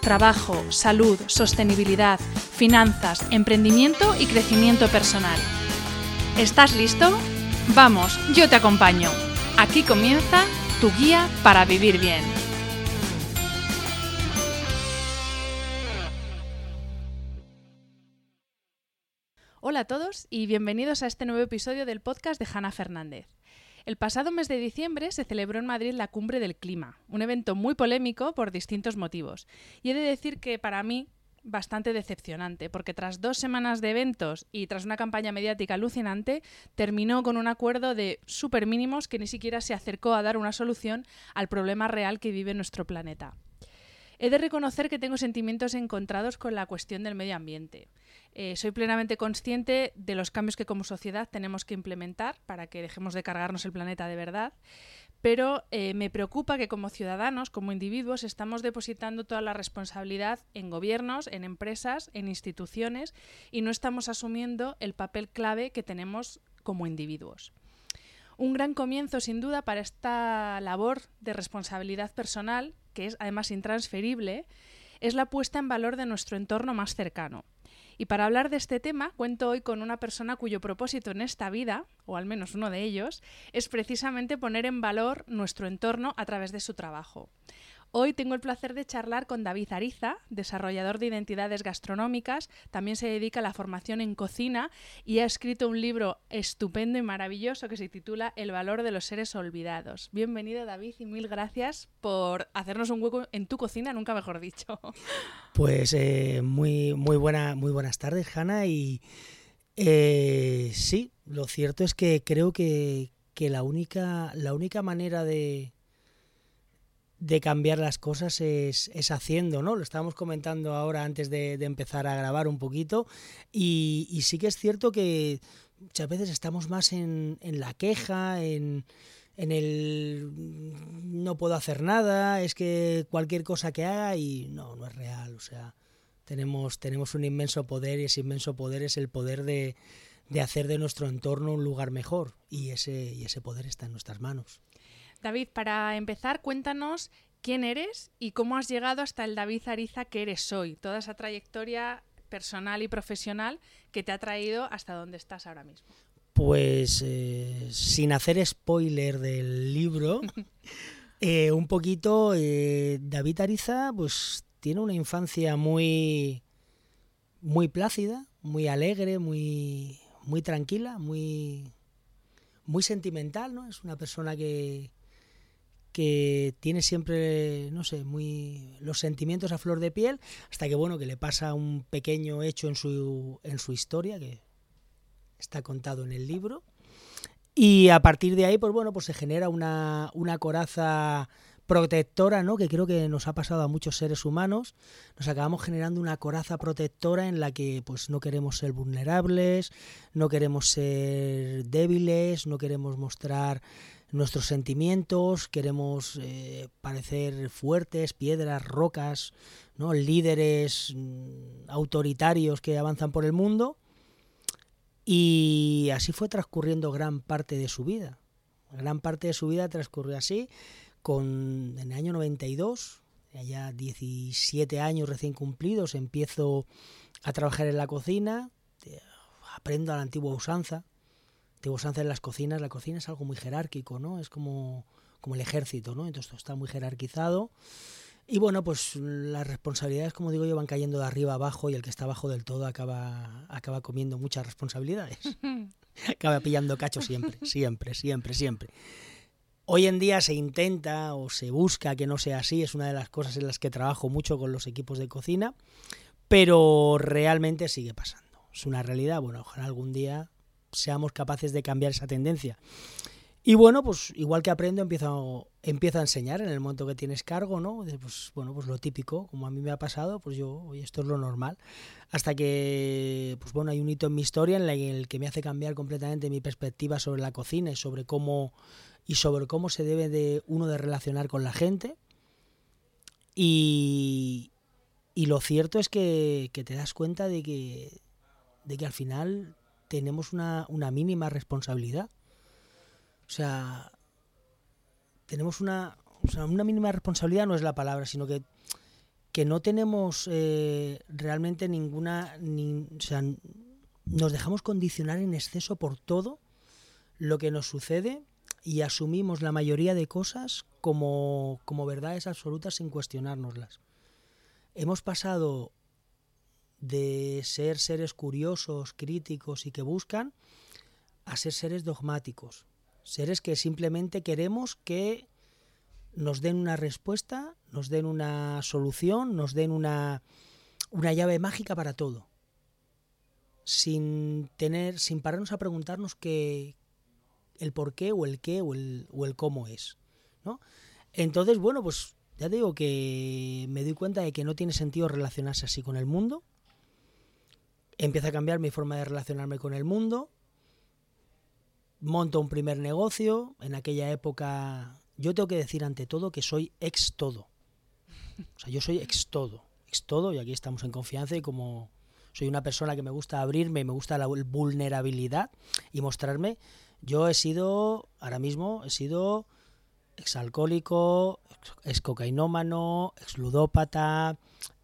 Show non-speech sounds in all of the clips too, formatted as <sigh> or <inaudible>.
trabajo, salud, sostenibilidad, finanzas, emprendimiento y crecimiento personal. ¿Estás listo? Vamos, yo te acompaño. Aquí comienza tu guía para vivir bien. Hola a todos y bienvenidos a este nuevo episodio del podcast de Hanna Fernández. El pasado mes de diciembre se celebró en Madrid la Cumbre del Clima, un evento muy polémico por distintos motivos. Y he de decir que para mí bastante decepcionante, porque tras dos semanas de eventos y tras una campaña mediática alucinante, terminó con un acuerdo de súper mínimos que ni siquiera se acercó a dar una solución al problema real que vive nuestro planeta. He de reconocer que tengo sentimientos encontrados con la cuestión del medio ambiente. Eh, soy plenamente consciente de los cambios que como sociedad tenemos que implementar para que dejemos de cargarnos el planeta de verdad, pero eh, me preocupa que como ciudadanos, como individuos, estamos depositando toda la responsabilidad en gobiernos, en empresas, en instituciones y no estamos asumiendo el papel clave que tenemos como individuos. Un gran comienzo, sin duda, para esta labor de responsabilidad personal, que es además intransferible, es la puesta en valor de nuestro entorno más cercano. Y para hablar de este tema, cuento hoy con una persona cuyo propósito en esta vida, o al menos uno de ellos, es precisamente poner en valor nuestro entorno a través de su trabajo. Hoy tengo el placer de charlar con David Ariza, desarrollador de identidades gastronómicas, también se dedica a la formación en cocina y ha escrito un libro estupendo y maravilloso que se titula El valor de los seres olvidados. Bienvenido David y mil gracias por hacernos un hueco en tu cocina, nunca mejor dicho. <laughs> Pues eh, muy, muy, buena, muy buenas tardes, Hanna. Y eh, sí, lo cierto es que creo que, que la, única, la única manera de, de cambiar las cosas es, es, haciendo, ¿no? Lo estábamos comentando ahora antes de, empezar a grabar un poquito y, y, sí que es cierto que muchas veces estamos más en, en la queja, en, en, el no puedo hacer nada, es que cualquier cosa que haga y no, no es real, o sea, tenemos, tenemos un inmenso poder y ese inmenso poder es el poder de, de hacer de nuestro entorno un lugar mejor y ese, y ese poder está en nuestras manos. David, para empezar, cuéntanos quién eres y cómo has llegado hasta el David Ariza que eres hoy, toda esa trayectoria personal y profesional que te ha traído hasta donde estás ahora mismo. Pues eh, sin hacer spoiler del libro, <laughs> eh, un poquito, eh, David Ariza pues tiene una infancia muy, muy plácida, muy alegre, muy, muy tranquila, muy, muy sentimental, ¿no? Es una persona que, que tiene siempre, no sé, muy los sentimientos a flor de piel, hasta que bueno, que le pasa un pequeño hecho en su, en su historia, que está contado en el libro. Y a partir de ahí, pues bueno, pues se genera una, una coraza protectora, ¿no? Que creo que nos ha pasado a muchos seres humanos. Nos acabamos generando una coraza protectora en la que pues no queremos ser vulnerables, no queremos ser débiles, no queremos mostrar nuestros sentimientos, queremos eh, parecer fuertes, piedras, rocas, ¿no? líderes mm, autoritarios que avanzan por el mundo. Y así fue transcurriendo gran parte de su vida. Gran parte de su vida transcurrió así, con en el año 92, ya 17 años recién cumplidos, empiezo a trabajar en la cocina, aprendo a la antigua usanza. Antigua usanza en las cocinas, la cocina es algo muy jerárquico, ¿no? Es como, como el ejército, ¿no? Entonces está muy jerarquizado. Y bueno, pues las responsabilidades, como digo yo, van cayendo de arriba abajo y el que está abajo del todo acaba, acaba comiendo muchas responsabilidades. <laughs> acaba pillando cacho siempre, siempre, siempre, siempre. Hoy en día se intenta o se busca que no sea así, es una de las cosas en las que trabajo mucho con los equipos de cocina, pero realmente sigue pasando. Es una realidad, bueno, ojalá algún día seamos capaces de cambiar esa tendencia. Y bueno, pues igual que aprendo, empiezo, empiezo a enseñar en el momento que tienes cargo, ¿no? Pues bueno, pues lo típico, como a mí me ha pasado, pues yo, oye, esto es lo normal. Hasta que, pues bueno, hay un hito en mi historia en el que me hace cambiar completamente mi perspectiva sobre la cocina y sobre cómo, y sobre cómo se debe de uno de relacionar con la gente. Y, y lo cierto es que, que, te das cuenta de que, de que al final tenemos una, una mínima responsabilidad o sea, tenemos una, o sea, una mínima responsabilidad, no es la palabra, sino que, que no tenemos eh, realmente ninguna, o sea, nos dejamos condicionar en exceso por todo lo que nos sucede y asumimos la mayoría de cosas como, como verdades absolutas sin cuestionárnoslas. Hemos pasado de ser seres curiosos, críticos y que buscan, a ser seres dogmáticos, Seres que simplemente queremos que nos den una respuesta, nos den una solución, nos den una, una llave mágica para todo. Sin tener, sin pararnos a preguntarnos qué, el por qué o el qué o el, o el cómo es. ¿no? Entonces, bueno, pues ya digo que me doy cuenta de que no tiene sentido relacionarse así con el mundo. Empieza a cambiar mi forma de relacionarme con el mundo monto un primer negocio. En aquella época, yo tengo que decir ante todo que soy ex todo. O sea, yo soy ex todo. Ex todo, y aquí estamos en confianza y como soy una persona que me gusta abrirme, me gusta la vulnerabilidad y mostrarme, yo he sido, ahora mismo, he sido exalcohólico, ex ludópata,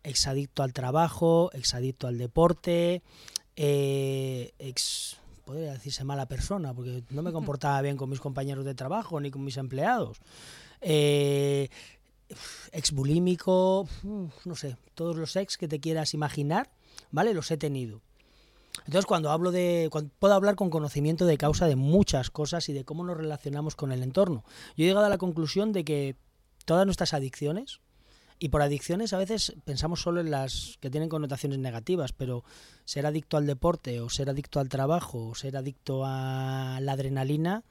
exadicto al trabajo, exadicto al deporte, eh, ex podría decirse mala persona, porque no me comportaba bien con mis compañeros de trabajo ni con mis empleados. Eh, exbulímico, no sé, todos los ex que te quieras imaginar, ¿vale? Los he tenido. Entonces, cuando hablo de. puedo hablar con conocimiento de causa de muchas cosas y de cómo nos relacionamos con el entorno. Yo he llegado a la conclusión de que todas nuestras adicciones, y por adicciones a veces pensamos solo en las que tienen connotaciones negativas, pero ser adicto al deporte o ser adicto al trabajo o ser adicto a la adrenalina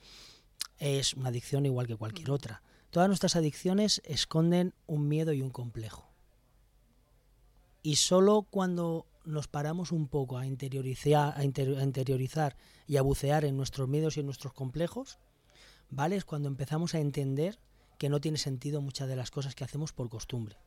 es una adicción igual que cualquier otra. Todas nuestras adicciones esconden un miedo y un complejo. Y solo cuando nos paramos un poco a interiorizar, a interiorizar y a bucear en nuestros miedos y en nuestros complejos, ¿vale? Es cuando empezamos a entender que no tiene sentido muchas de las cosas que hacemos por costumbre.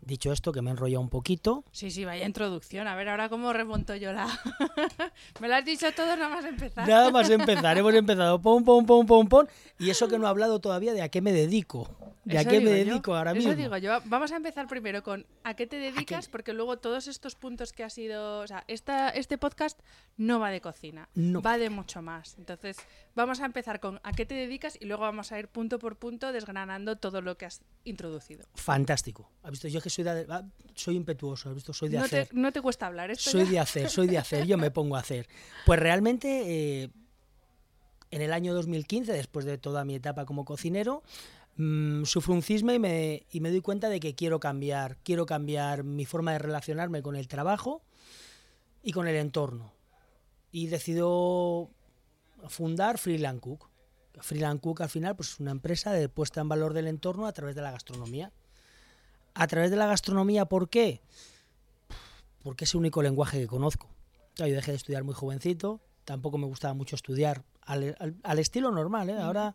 Dicho esto, que me enrolla un poquito. Sí, sí, vaya introducción. A ver, ahora cómo remonto yo la. <laughs> me lo has dicho todo nada más empezar. Nada más empezar. Hemos <laughs> empezado pom, pom, pom, pom, pom. Y eso que no he hablado todavía de a qué me dedico. ¿De a qué me dedico ahora mismo? Eso digo yo. Vamos a empezar primero con a qué te dedicas, porque luego todos estos puntos que ha sido. O sea, esta, este podcast no va de cocina, va de mucho más. Entonces, vamos a empezar con a qué te dedicas y luego vamos a ir punto por punto desgranando todo lo que has introducido. Fantástico. ¿Has visto? Yo que soy, de, soy impetuoso, ¿has visto? Soy de hacer. no te cuesta hablar, esto Soy de hacer, soy de hacer, yo me pongo a hacer. Pues realmente. Eh, en el año 2015, después de toda mi etapa como cocinero, mmm, sufro un cisma y me, y me doy cuenta de que quiero cambiar, quiero cambiar mi forma de relacionarme con el trabajo y con el entorno. Y decido fundar Freeland Cook. Freeland Cook al final pues, es una empresa de puesta en valor del entorno a través de la gastronomía. A través de la gastronomía, ¿por qué? Porque es el único lenguaje que conozco. Yo dejé de estudiar muy jovencito, tampoco me gustaba mucho estudiar al, al, al estilo normal, ¿eh? Ahora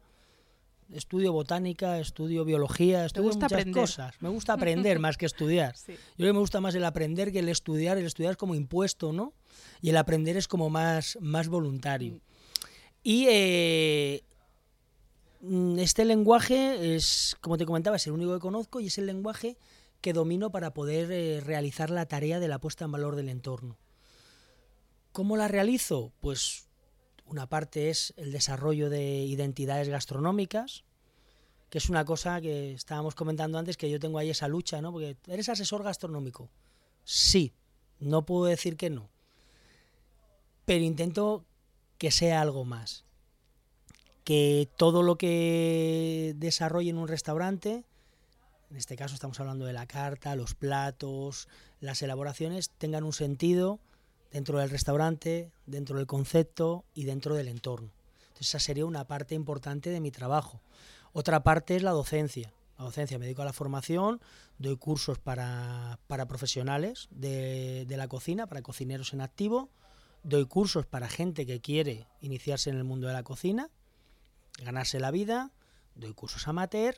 estudio botánica, estudio biología, estudio gusta muchas aprender. cosas. Me gusta <laughs> aprender más que estudiar. Sí. Yo creo que me gusta más el aprender que el estudiar. El estudiar es como impuesto, ¿no? Y el aprender es como más, más voluntario. Y eh, mm, este lenguaje es, como te comentaba, es el único que conozco y es el lenguaje que domino para poder eh, realizar la tarea de la puesta en valor del entorno. ¿Cómo la realizo? Pues una parte es el desarrollo de identidades gastronómicas, que es una cosa que estábamos comentando antes, que yo tengo ahí esa lucha, ¿no? Porque eres asesor gastronómico. Sí, no puedo decir que no. Pero intento que sea algo más. Que todo lo que desarrolle en un restaurante, en este caso estamos hablando de la carta, los platos, las elaboraciones, tengan un sentido dentro del restaurante, dentro del concepto y dentro del entorno. Esa sería una parte importante de mi trabajo. Otra parte es la docencia. La docencia, me dedico a la formación, doy cursos para, para profesionales de, de la cocina, para cocineros en activo, doy cursos para gente que quiere iniciarse en el mundo de la cocina, ganarse la vida, doy cursos amateur,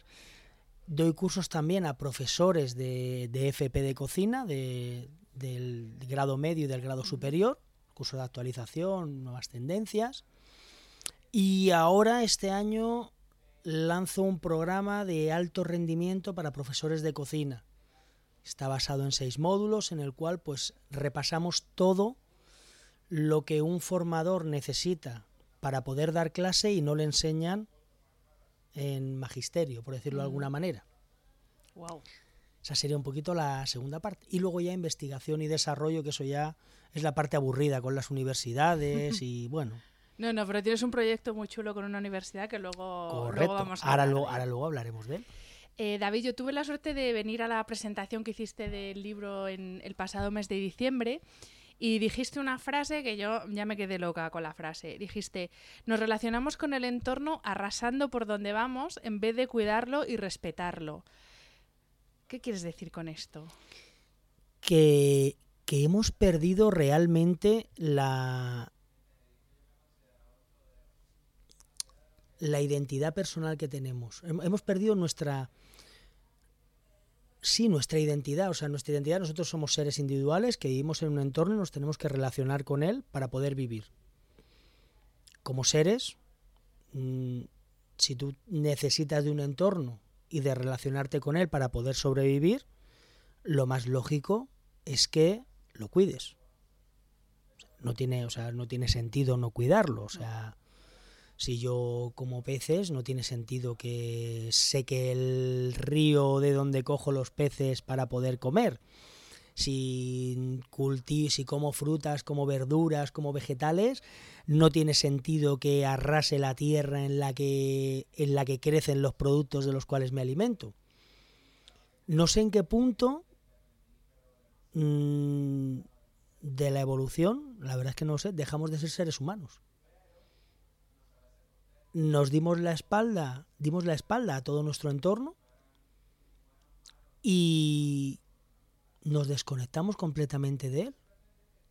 doy cursos también a profesores de, de FP de cocina, de, del grado medio y del grado superior, cursos de actualización, nuevas tendencias. Y ahora, este año, lanzo un programa de alto rendimiento para profesores de cocina. Está basado en seis módulos en el cual pues repasamos todo lo que un formador necesita para poder dar clase y no le enseñan en magisterio, por decirlo de alguna manera. Wow. Esa sería un poquito la segunda parte. Y luego ya investigación y desarrollo, que eso ya es la parte aburrida con las universidades y <laughs> bueno. No, no, pero tienes un proyecto muy chulo con una universidad que luego, luego Correcto. vamos a ahora, hablar luego, ahora luego hablaremos de él. Eh, David, yo tuve la suerte de venir a la presentación que hiciste del libro en el pasado mes de diciembre y dijiste una frase que yo ya me quedé loca con la frase. Dijiste, nos relacionamos con el entorno arrasando por donde vamos en vez de cuidarlo y respetarlo. ¿Qué quieres decir con esto? Que, que hemos perdido realmente la, la identidad personal que tenemos. Hem- Hemos perdido nuestra... Sí, nuestra identidad. O sea, nuestra identidad, nosotros somos seres individuales que vivimos en un entorno y nos tenemos que relacionar con él para poder vivir. Como seres, mm, si tú necesitas de un entorno y de relacionarte con él para poder sobrevivir, lo más lógico es que lo cuides. No tiene, o sea, no tiene sentido no cuidarlo. O sea, si yo como peces, no tiene sentido que seque el río de donde cojo los peces para poder comer. Si culti si como frutas, como verduras, como vegetales, no tiene sentido que arrase la tierra en la que, en la que crecen los productos de los cuales me alimento. No sé en qué punto mm, de la evolución, la verdad es que no sé, dejamos de ser seres humanos. Nos dimos la espalda, dimos la espalda a todo nuestro entorno y nos desconectamos completamente de él,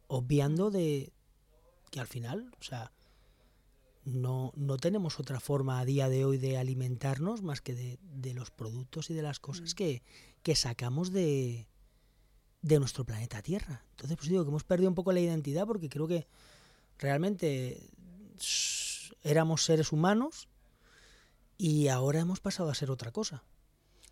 obviando de que al final, o sea, no, no tenemos otra forma a día de hoy de alimentarnos más que de, de los productos y de las cosas que, que sacamos de, de nuestro planeta Tierra. Entonces, pues digo que hemos perdido un poco la identidad porque creo que realmente éramos seres humanos y ahora hemos pasado a ser otra cosa.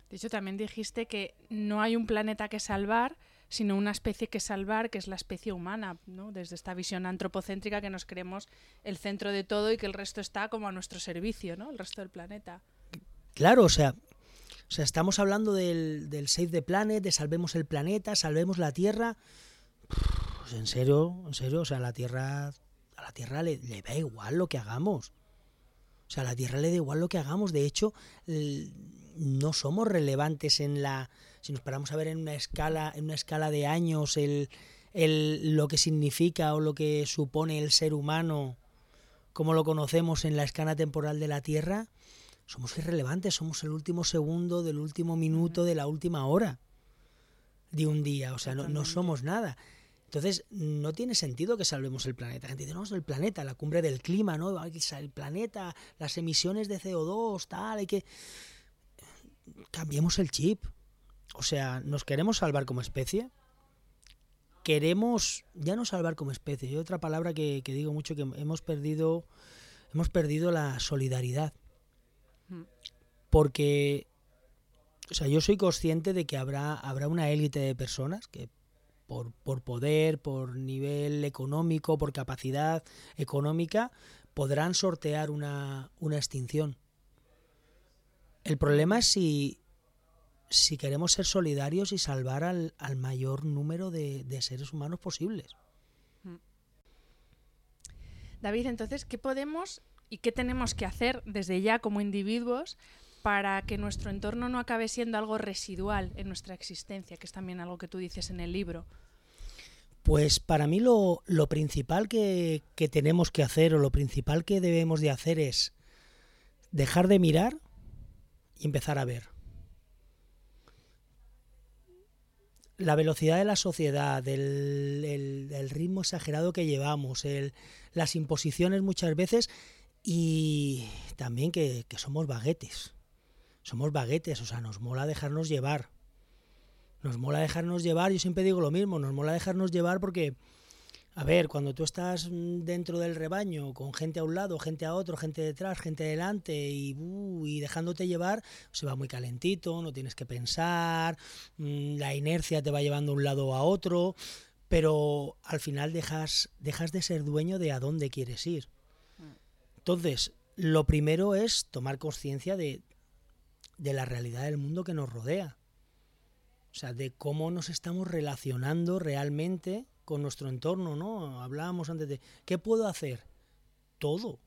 De hecho, también dijiste que no hay un planeta que salvar, sino una especie que salvar, que es la especie humana, ¿no? Desde esta visión antropocéntrica que nos creemos el centro de todo y que el resto está como a nuestro servicio, ¿no? El resto del planeta. Claro, o sea, o sea estamos hablando del, del Save the Planet, de salvemos el planeta, salvemos la Tierra. Pues en serio, en serio, o sea, la Tierra, a la Tierra le, le da igual lo que hagamos. O sea, a la Tierra le da igual lo que hagamos. De hecho, no somos relevantes en la. Si nos paramos a ver en una escala, en una escala de años, el, el, lo que significa o lo que supone el ser humano, como lo conocemos en la escala temporal de la Tierra, somos irrelevantes, somos el último segundo del último minuto de la última hora de un día, o sea, no, no somos nada. Entonces, no tiene sentido que salvemos el planeta. La gente dice, no, es el planeta, la cumbre del clima, ¿no? El planeta, las emisiones de CO2, tal, hay que... Cambiemos el chip. O sea, ¿nos queremos salvar como especie? Queremos ya no salvar como especie. Y otra palabra que, que digo mucho, que hemos perdido, hemos perdido la solidaridad. Porque o sea, yo soy consciente de que habrá, habrá una élite de personas que por, poder, por nivel económico, por capacidad económica, podrán sortear una, una extinción. El problema es si, si queremos ser solidarios y salvar al, al mayor número de, de, seres humanos posibles. Mm. David, entonces, ¿qué podemos y qué tenemos que hacer desde ya como individuos para que nuestro entorno no acabe siendo algo residual en nuestra existencia, que es también algo que tú dices en el libro? Pues para mí lo, lo principal que, que, tenemos que hacer o lo principal que debemos de hacer es dejar de mirar y empezar a ver. La velocidad de la sociedad, el, el, ritmo exagerado que llevamos, el, las imposiciones muchas veces y también que, que somos baguetes somos baguetes, o sea, nos mola dejarnos llevar. Nos mola dejarnos llevar, yo siempre digo lo mismo, nos mola dejarnos llevar porque, a ver, cuando tú estás dentro del rebaño con gente a un lado, gente a otro, gente detrás, gente delante y, uh, y dejándote llevar, se va muy calentito, no tienes que pensar, mm, la inercia te va llevando de un lado a otro, pero al final dejas, dejas de ser dueño de a dónde quieres ir. Mm. Entonces, lo primero es tomar conciencia de, de la realidad del mundo que nos rodea. O sea, de cómo nos estamos relacionando realmente con nuestro entorno, ¿no? Hablábamos antes de, ¿qué puedo hacer? Todo.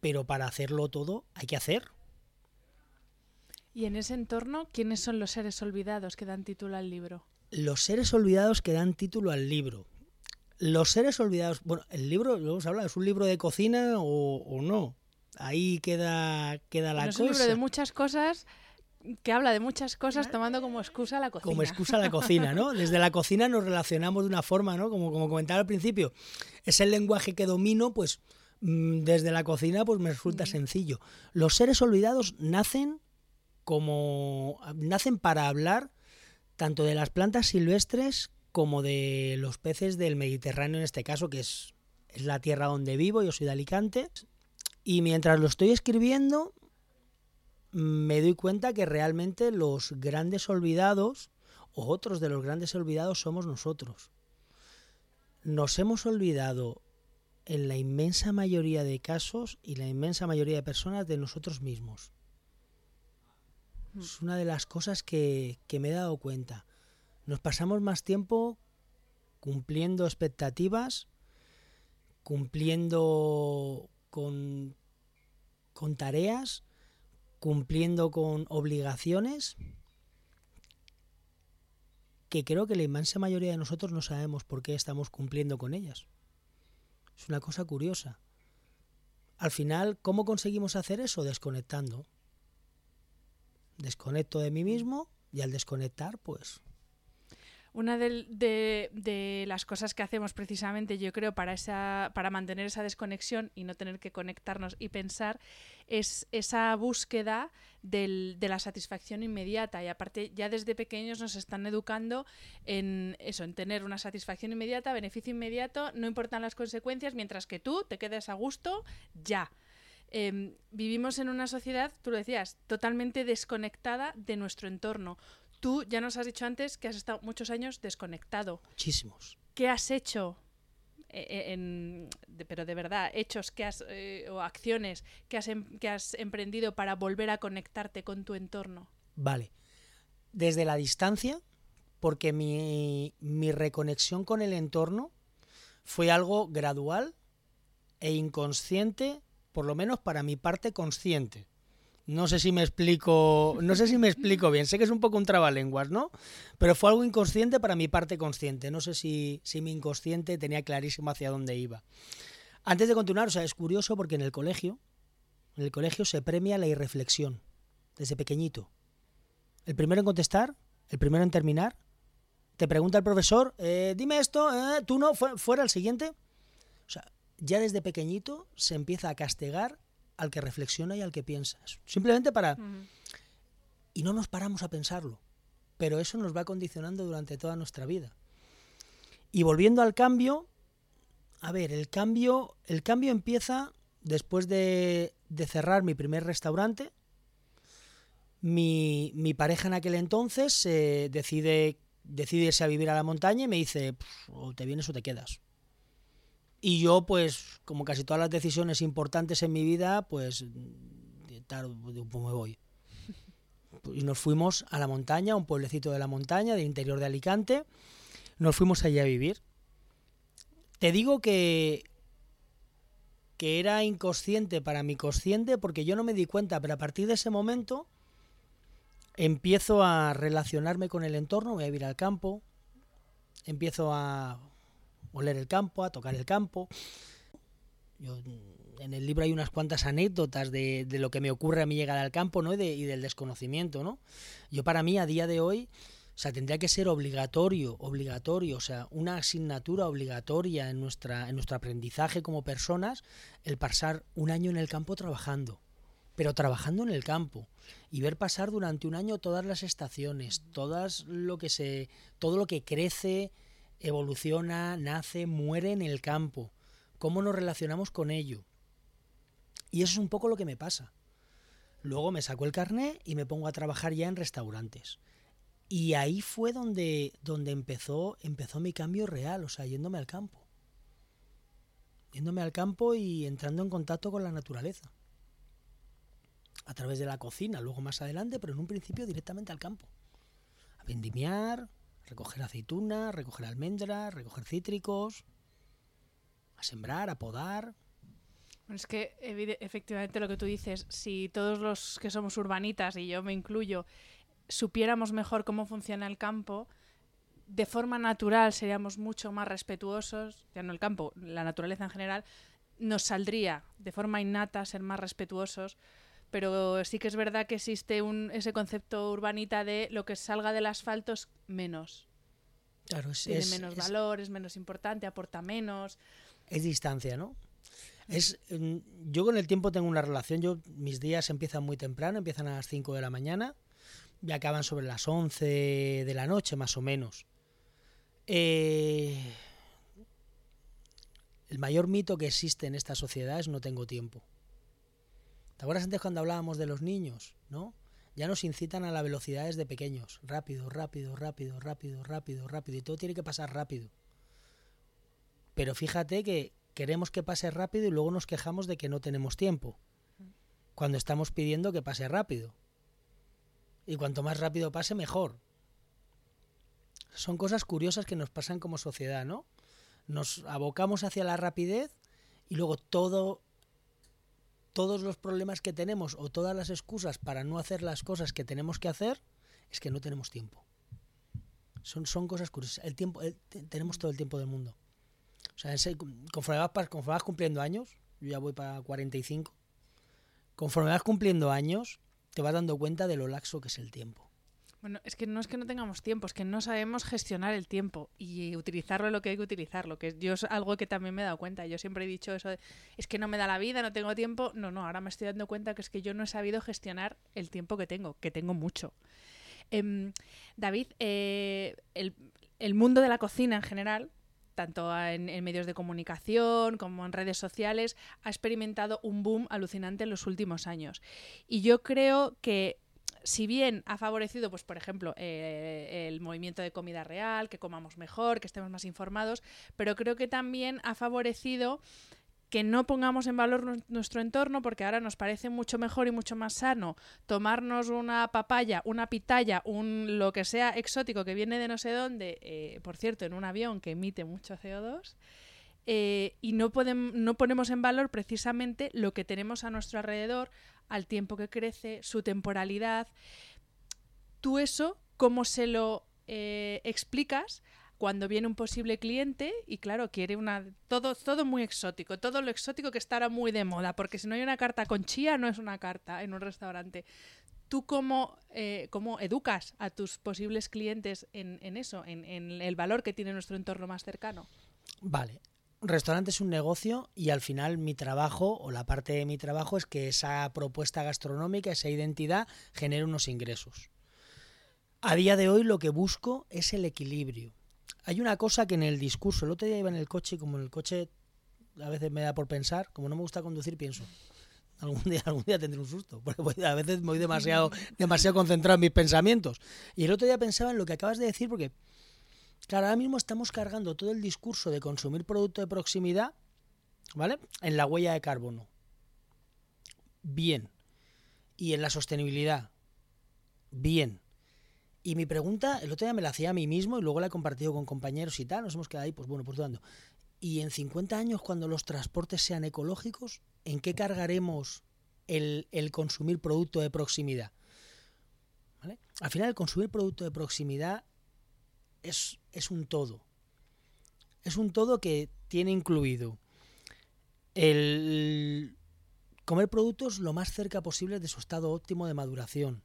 Pero para hacerlo todo hay que hacer. Y en ese entorno, ¿quiénes son los seres olvidados que dan título al libro? Los seres olvidados que dan título al libro. Los seres olvidados, bueno, el libro, lo hemos hablado, ¿es un libro de cocina o, o no? Ahí queda, queda la cosa. Es un libro de muchas cosas que habla de muchas cosas tomando como excusa la cocina. Como excusa la cocina, ¿no? <laughs> Desde la cocina nos relacionamos de una forma, ¿no? Como, como comentaba al principio, es el lenguaje que domino, pues mm, desde la cocina pues me resulta sencillo. Los seres olvidados nacen como nacen para hablar tanto de las plantas silvestres como de los peces del Mediterráneo en este caso, que es, es la tierra donde vivo, yo soy de Alicante. Y mientras lo estoy escribiendo, me doy cuenta que realmente los grandes olvidados, o otros de los grandes olvidados, somos nosotros. Nos hemos olvidado en la inmensa mayoría de casos y la inmensa mayoría de personas de nosotros mismos. Es una de las cosas que, que me he dado cuenta. Nos pasamos más tiempo cumpliendo expectativas, cumpliendo con, con tareas, cumpliendo con obligaciones, que creo que la inmensa mayoría de nosotros no sabemos por qué estamos cumpliendo con ellas. Es una cosa curiosa. Al final, ¿cómo conseguimos hacer eso? Desconectando. Desconecto de mí mismo y al desconectar, pues una de, las cosas que hacemos precisamente, yo creo, para, esa, para mantener esa desconexión y no tener que conectarnos y pensar, es esa búsqueda de la satisfacción inmediata. Y aparte, ya desde pequeños nos están educando en eso, en tener una satisfacción inmediata, beneficio inmediato, no importan las consecuencias, mientras que tú te quedes a gusto ya. Em, vivimos en una sociedad, tú lo decías, totalmente desconectada de nuestro entorno. Tú ya nos has dicho antes que has estado muchos años desconectado. Muchísimos. ¿Qué has hecho? Eh, eh, en, pero de verdad, hechos que has, eh, o acciones que has, em, que has emprendido para volver a conectarte con tu entorno. Vale. Desde la distancia, porque mi, mi reconexión con el entorno fue algo gradual e inconsciente, por lo menos para mi parte consciente. No sé si me explico, no sé si me explico bien. Sé que es un poco un trabalenguas, ¿no? Pero fue algo inconsciente para mi parte consciente. No sé si, si mi inconsciente tenía clarísimo hacia dónde iba. Antes de continuar, o sea, es curioso porque en el colegio, en el colegio se premia la irreflexión desde pequeñito. El primero en contestar, el primero en terminar te pregunta el profesor, eh, dime esto, eh, tú no, fuera el siguiente. O sea, ya desde pequeñito se empieza a castigar al que reflexiona y al que piensa. Simplemente para... Y no nos paramos a pensarlo, pero eso nos va condicionando durante toda nuestra vida. Y volviendo al cambio, a ver, el cambio, el cambio empieza después de, de cerrar mi primer restaurante. Mi, mi, pareja en aquel entonces eh, decide, decide irse a vivir a la montaña y me dice, o te vienes o te quedas. Y yo, pues, como casi todas las decisiones importantes en mi vida, pues, tal, pues me voy. Y nos fuimos a la montaña, a un pueblecito de la montaña, del interior de Alicante. Nos fuimos allí a vivir. Te digo que, que era inconsciente para mi consciente porque yo no me di cuenta, pero a partir de ese momento empiezo a relacionarme con el entorno, voy a vivir al campo, empiezo a oler el campo, a tocar el campo. en el libro hay unas cuantas anécdotas de, lo que me ocurre a mí llegar al campo ¿no? y, y del desconocimiento. ¿no? Yo para mí a día de hoy, o sea, tendría que ser obligatorio, obligatorio, o sea, una asignatura obligatoria en, nuestra, en nuestro aprendizaje como personas, el pasar un año en el campo trabajando, pero trabajando en el campo y ver pasar durante un año todas las estaciones, todas lo que se, todo lo que crece, evoluciona, nace, muere en el campo. ¿Cómo nos relacionamos con ello? Y eso es un poco lo que me pasa. Luego me saco el carné y me pongo a trabajar ya en restaurantes. Y ahí fue donde, donde empezó, empezó mi cambio real, o sea, yéndome al campo. Yéndome al campo y entrando en contacto con la naturaleza. A través de la cocina, luego más adelante, pero en un principio directamente al campo. A vendimiar, recoger aceitunas, recoger almendras, recoger cítricos, a sembrar, a podar. es que efectivamente lo que tú dices, si todos los que somos urbanitas, y yo me incluyo, supiéramos mejor cómo funciona el campo, de forma natural seríamos mucho más respetuosos, ya no el campo, la naturaleza en general, nos saldría de forma innata ser más respetuosos pero sí que es verdad que existe un, ese concepto urbanita de lo que salga del asfalto es menos. Claro, Tiene menos valor, es menos importante, aporta menos. Es distancia, ¿no? Es, mm, yo con el tiempo tengo una relación, yo mis días empiezan muy temprano, empiezan a las 5 de la mañana y acaban sobre las 11 de la noche más o menos. Eh, el mayor mito que existe en esta sociedad es no tengo tiempo. ¿Te acuerdas antes cuando hablábamos de los niños? ¿No? Ya nos incitan a la velocidad desde pequeños. Rápido, rápido, rápido, rápido, rápido, rápido. Y todo tiene que pasar rápido. Pero fíjate que queremos que pase rápido y luego nos quejamos de que no tenemos tiempo. Cuando estamos pidiendo que pase rápido. Y cuanto más rápido pase, mejor. Son cosas curiosas que nos pasan como sociedad, ¿no? Nos abocamos hacia la rapidez y luego todo todos los problemas que tenemos o todas las excusas para no hacer las cosas que tenemos que hacer es que no tenemos tiempo. Son, son cosas curiosas. El tiempo, tenemos todo el tiempo del mundo. O sea, conforme, vas, conforme vas cumpliendo años, yo ya voy para 45, conforme vas cumpliendo años, te vas dando cuenta de lo laxo que es el tiempo. Bueno, es que no es que no tengamos tiempo, es que no sabemos gestionar el tiempo y utilizarlo lo que hay que utilizarlo, que yo es algo que también me he dado cuenta. Yo siempre he dicho eso, es que no me da la vida, no tengo tiempo. No, no, ahora me estoy dando cuenta que es que yo no he sabido gestionar el tiempo que tengo, que tengo mucho. Em, David, eh, el, mundo de la cocina en general, tanto en, medios de comunicación como en redes sociales, ha experimentado un boom alucinante en los últimos años. Y yo creo que si bien ha favorecido, pues por ejemplo, eh, el movimiento de comida real, que comamos mejor, que estemos más informados, pero creo que también ha favorecido que no pongamos en valor nuestro entorno porque ahora nos parece mucho mejor y mucho más sano tomarnos una papaya, una pitaya, un lo que sea exótico que viene de no sé dónde, eh, por cierto, en un avión que emite mucho CO2, eh, y no, podemos, no ponemos en valor precisamente lo que tenemos a nuestro alrededor, al tiempo que crece, su temporalidad. Tú eso, ¿cómo se lo eh, explicas cuando viene un posible cliente y claro, quiere una todo todo muy exótico, todo lo exótico que estará muy de moda, porque si no hay una carta con chía no es una carta en un restaurante. ¿Tú cómo, eh, cómo educas a tus posibles clientes en, eso, en el valor que tiene nuestro entorno más cercano? Vale. Restaurante es un negocio y al final mi trabajo o la parte de mi trabajo es que esa propuesta gastronómica, esa identidad genere unos ingresos. A día de hoy lo que busco es el equilibrio. Hay una cosa que en el discurso, el otro día iba en el coche y como en el coche a veces me da por pensar, como no me gusta conducir, pienso. Algún día, algún día tendré un susto, porque a veces me voy demasiado, demasiado concentrado en mis pensamientos. Y el otro día pensaba en lo que acabas de decir, porque, claro, ahora mismo estamos cargando todo el discurso de consumir producto de proximidad, ¿vale? En la huella de carbono. Bien. Y en la sostenibilidad. Bien. Y mi pregunta, el otro día me la hacía a mí mismo y luego la he compartido con compañeros y tal, nos hemos quedado ahí, pues bueno, pues dudando. Y en 50 años, cuando los transportes sean ecológicos, ¿en qué cargaremos el, el consumir producto de proximidad? ¿Vale? Al final, el consumir producto de proximidad es, es un todo. Es un todo que tiene incluido el comer productos lo más cerca posible de su estado óptimo de maduración.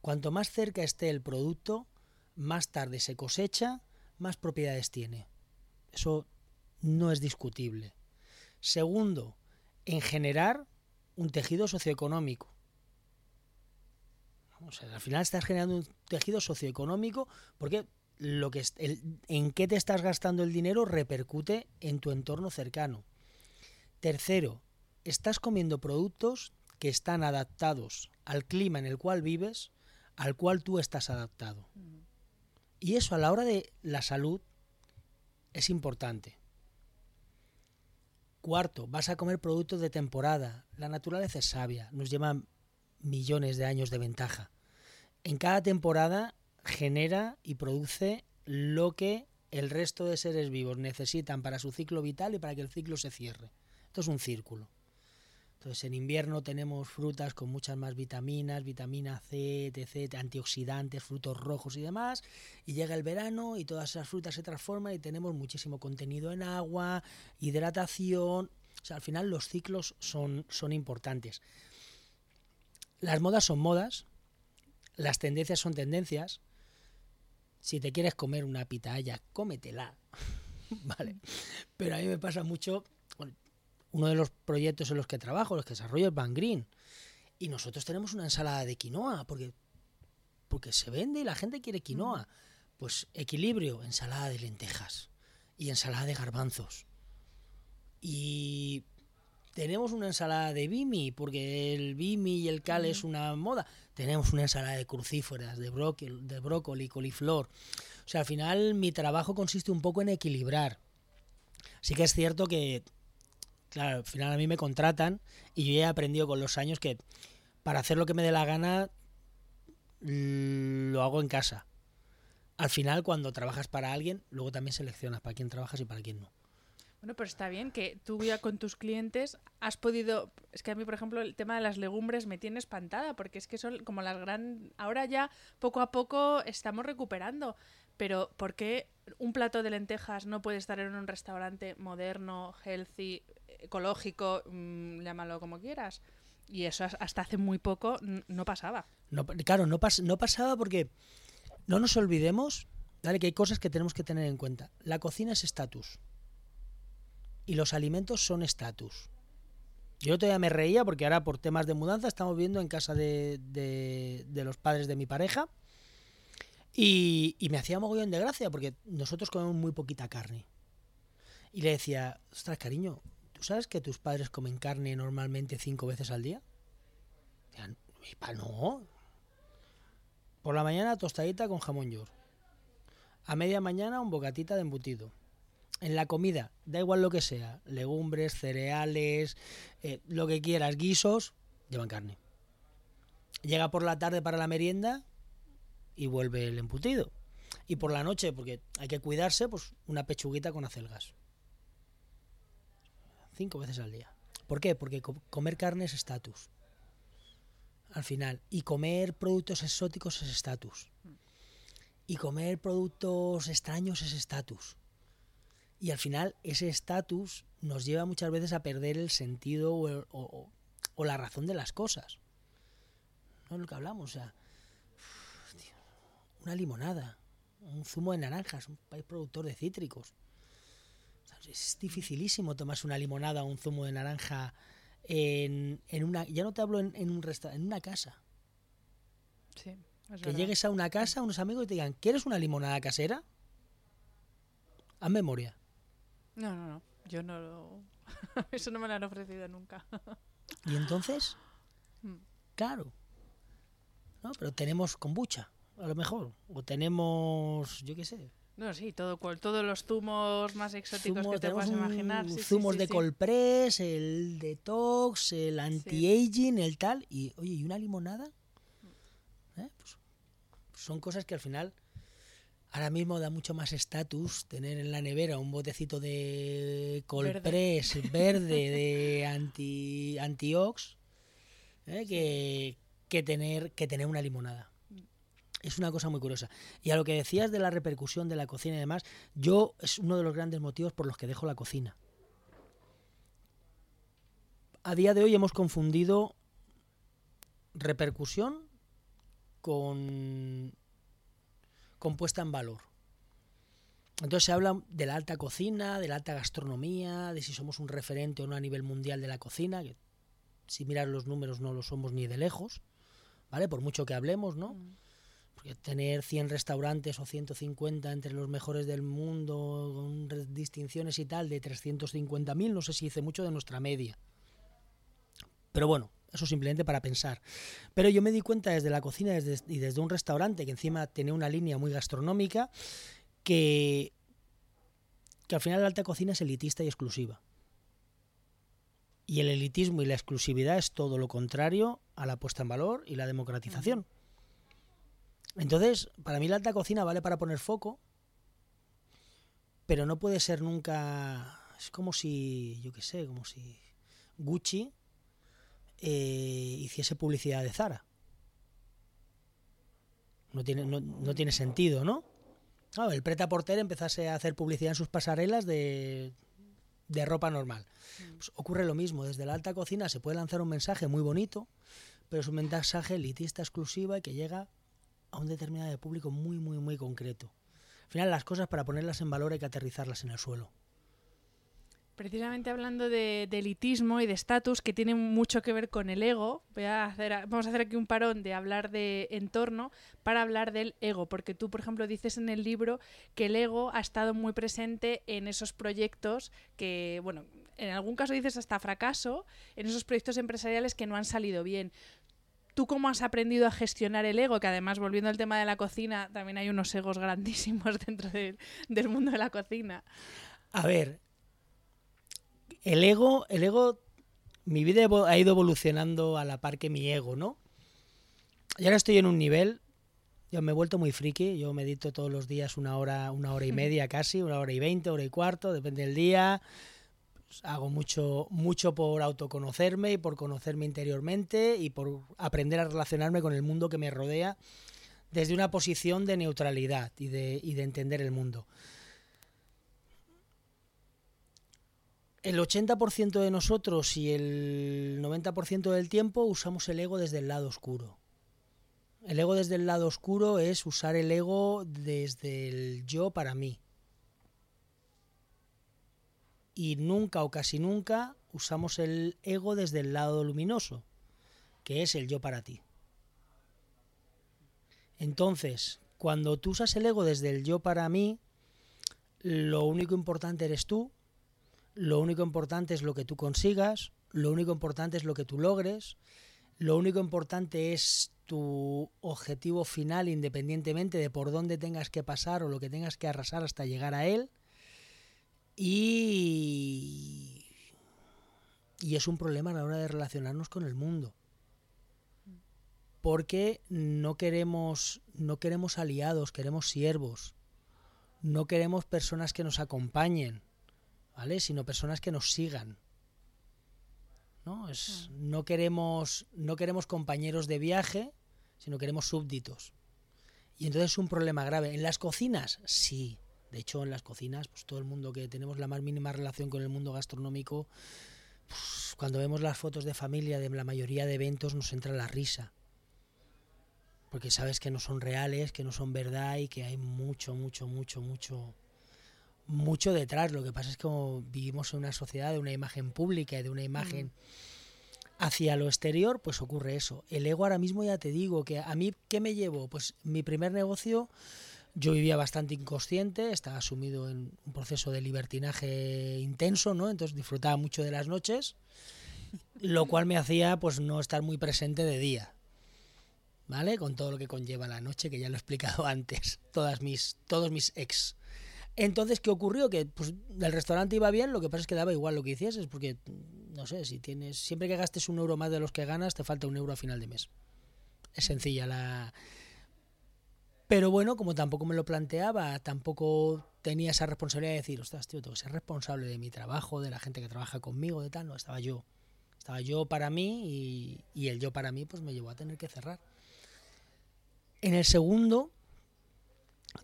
Cuanto más cerca esté el producto, más tarde se cosecha, más propiedades tiene. Eso no es discutible. Segundo, en generar un tejido socioeconómico. Al final estás generando un tejido socioeconómico porque lo que es- el- en qué te estás gastando el dinero repercute en tu entorno cercano. Tercero, estás comiendo productos que están adaptados al clima en el cual vives, al cual tú estás adaptado. Y eso a la hora de la salud es importante. Cuarto, vas a comer productos de temporada. La naturaleza es sabia, nos lleva millones de años de ventaja. En cada temporada genera y produce lo que el resto de seres vivos necesitan para su ciclo vital y para que el ciclo se cierre. Esto es un círculo. Entonces, en invierno tenemos frutas con muchas más vitaminas, vitamina C, etc., antioxidantes, frutos rojos y demás. Y llega el verano y todas esas frutas se transforman y tenemos muchísimo contenido en agua, hidratación. O sea, al final los ciclos son, son importantes. Las modas son modas, las tendencias son tendencias. Si te quieres comer una pitaya, cómetela. <laughs> vale. Pero a mí me pasa mucho. bueno, uno de los proyectos en los que trabajo, los que desarrollo es Van Green. Y nosotros tenemos una ensalada de quinoa, porque, porque se vende y la gente quiere quinoa. Pues equilibrio, ensalada de lentejas y ensalada de garbanzos. Y tenemos una ensalada de bimi, porque el bimi y el cal es una moda. Tenemos una ensalada de crucíferas, de brócoli, de brócoli, coliflor. O sea, al final mi trabajo consiste un poco en equilibrar. Sí que es cierto que, claro, al final a mí me contratan y yo ya he aprendido con los años que para hacer lo que me dé la gana lo hago en casa. Al final, cuando trabajas para alguien, luego también seleccionas para quién trabajas y para quién no. Bueno, pero está bien que tú ya con tus clientes has podido... Es que a mí, por ejemplo, el tema de las legumbres me tiene espantada, porque es que son como las gran... Ahora ya poco a poco estamos recuperando, pero ¿por qué un plato de lentejas no puede estar en un restaurante moderno, healthy, ecológico, mm, llámalo como quieras? Y eso has- hasta hace muy poco no pasaba. No, claro, no, pas- no pasaba porque no nos olvidemos ¿vale? que hay cosas que tenemos que tener en cuenta. La cocina es estatus y los alimentos son estatus. Yo todavía me reía porque ahora por temas de mudanza estamos viviendo en casa de, de- los padres de mi pareja y, me hacía mogollón de gracia porque nosotros comemos muy poquita carne. Y le decía, ostras, cariño, ¿tú sabes que tus padres comen carne normalmente cinco veces al día? Decían, "Mi pa, no. Por la mañana tostadita con jamón york. A media mañana un bocatita de embutido. En la comida, da igual lo que sea, legumbres, cereales, eh, lo que quieras, guisos, llevan carne. Llega por la tarde para la merienda y vuelve el embutido. Y por la noche, porque hay que cuidarse, pues una pechuguita con acelgas. Cinco veces al día. ¿Por qué? Porque co- comer carne es estatus al final. Y comer productos exóticos es estatus. Y comer productos extraños es estatus. Y al final ese estatus nos lleva muchas veces a perder el sentido o, o- o- o la razón de las cosas. no es lo que hablamos, o sea, una limonada, un zumo de naranjas, un país productor de cítricos. O sea, es dificilísimo tomarse una limonada o un zumo de naranja en, en una, ya no te hablo en, en un restaurante, en una casa. Sí, Que verdad. llegues a una casa, unos amigos y te digan, ¿quieres una limonada casera? Haz memoria. No, no, no. Yo no lo... <laughs> Eso no me lo han ofrecido nunca. Y entonces, Mm. claro, ¿no? Pero tenemos kombucha, a lo mejor. O tenemos, yo qué sé, No, sí, todo, cual- todos los zumos más exóticos que te puedas imaginar. Sí, zumos sí, de colpress, el detox, el anti-aging, el tal. Y, oye, ¿y una limonada? ¿Eh? Pues, son cosas que al final ahora mismo da mucho más estatus tener en la nevera un botecito de colpress verde, <laughs> de <laughs> anti antiox ¿eh? que, que tener que tener una limonada. Es una cosa muy curiosa. Y a lo que decías de la repercusión de la cocina y demás, yo es uno de los grandes motivos por los que dejo la cocina. A día de hoy hemos confundido repercusión con, con puesta en valor. Entonces se habla de la alta cocina, de la alta gastronomía, de si somos un referente o no a nivel mundial de la cocina, que si miras los números no lo somos ni de lejos, ¿vale? Por mucho que hablemos, ¿no? Porque tener 100 restaurantes o 150 entre los mejores del mundo, con distinciones y tal, de 350.000, no sé si dice mucho de nuestra media. Pero bueno, eso simplemente para pensar. Pero yo me di cuenta desde la cocina desde- y desde un restaurante que encima tenía una línea muy gastronómica, que, que al final la alta cocina es elitista y exclusiva. Y el elitismo y la exclusividad es todo lo contrario a la puesta en valor y la democratización. Entonces, para mí la alta cocina vale para poner foco, pero no puede ser nunca. Es como si, yo qué sé, como si Gucci eh, hiciese publicidad de Zara. No tiene, no, no tiene sentido, ¿no? Claro, el preta porter empezase a hacer publicidad en sus pasarelas de, de ropa normal. Pues ocurre lo mismo, desde la alta cocina se puede lanzar un mensaje muy bonito, pero es un mensaje elitista exclusiva y que llega a un determinado público muy, muy, muy concreto. Al final las cosas para ponerlas en valor hay que aterrizarlas en el suelo. Precisamente hablando de, elitismo y de estatus, que tiene mucho que ver con el ego, voy a hacer, vamos a hacer aquí un parón de hablar de entorno para hablar del ego, porque tú, por ejemplo, dices en el libro que el ego ha estado muy presente en esos proyectos que, bueno, en algún caso dices hasta fracaso, en esos proyectos empresariales que no han salido bien. ¿Tú cómo has aprendido a gestionar el ego? Que además, volviendo al tema de la cocina, también hay unos egos grandísimos <laughs> dentro del mundo de la cocina. A ver, el ego, el ego, mi vida ha ido evolucionando a la par que mi ego, ¿no? Y ahora estoy en un nivel, yo me he vuelto muy friki, yo medito todos los días una hora, una hora y media casi, una hora y veinte, hora y cuarto, depende del día. Pues hago mucho, mucho por autoconocerme y por conocerme interiormente y por aprender a relacionarme con el mundo que me rodea desde una posición de neutralidad y de, y de entender el mundo. El 80% de nosotros y el 90% del tiempo usamos el ego desde el lado oscuro. El ego desde el lado oscuro es usar el ego desde el yo para mí. Y nunca o casi nunca usamos el ego desde el lado luminoso, que es el yo para ti. Entonces, cuando tú usas el ego desde el yo para mí, lo único importante eres tú, lo único importante es lo que tú consigas, lo único importante es lo que tú logres, lo único importante es tu objetivo final independientemente de por dónde tengas que pasar o lo que tengas que arrasar hasta llegar a él. Y, y es un problema a la hora de relacionarnos con el mundo. Porque no queremos, no queremos aliados, queremos siervos. No queremos personas que nos acompañen. ¿Vale? Sino personas que nos sigan. ¿no? Es, no, queremos, no queremos compañeros de viaje, sino queremos súbditos. Y entonces es un problema grave. ¿En las cocinas? Sí. De hecho, en las cocinas, pues todo el mundo que tenemos la más mínima relación con el mundo gastronómico, pues, cuando vemos las fotos de familia de la mayoría de eventos nos entra la risa. porque sabes que no son reales, que no son verdad y que hay mucho, mucho, mucho, mucho, mucho detrás. Lo que pasa es que como vivimos en una sociedad de una imagen pública y de una imagen hacia lo exterior, pues ocurre eso. El ego ahora mismo ya te digo que a mí, ¿qué me llevo? Pues mi primer negocio, yo vivía bastante inconsciente, estaba sumido en un proceso de libertinaje intenso, ¿no? Entonces disfrutaba mucho de las noches, lo cual me hacía pues no estar muy presente de día. ¿Vale? Con todo lo que conlleva la noche, que ya lo he explicado <laughs> antes, todas mis, todos mis ex. Entonces, ¿qué ocurrió? Que pues, el restaurante iba bien, lo que pasa es que daba igual lo que hicieses, porque, no sé, si tienes, siempre que gastes un euro más de los que ganas, te falta un euro a final de mes. Es sencilla la... Pero bueno, como tampoco me lo planteaba, tampoco tenía esa responsabilidad de decir, ostras, tío, tengo que ser responsable de mi trabajo, de la gente que trabaja conmigo, de tal, no, estaba yo. Estaba yo para mí y, y el yo para mí pues me llevó a tener que cerrar. En el segundo,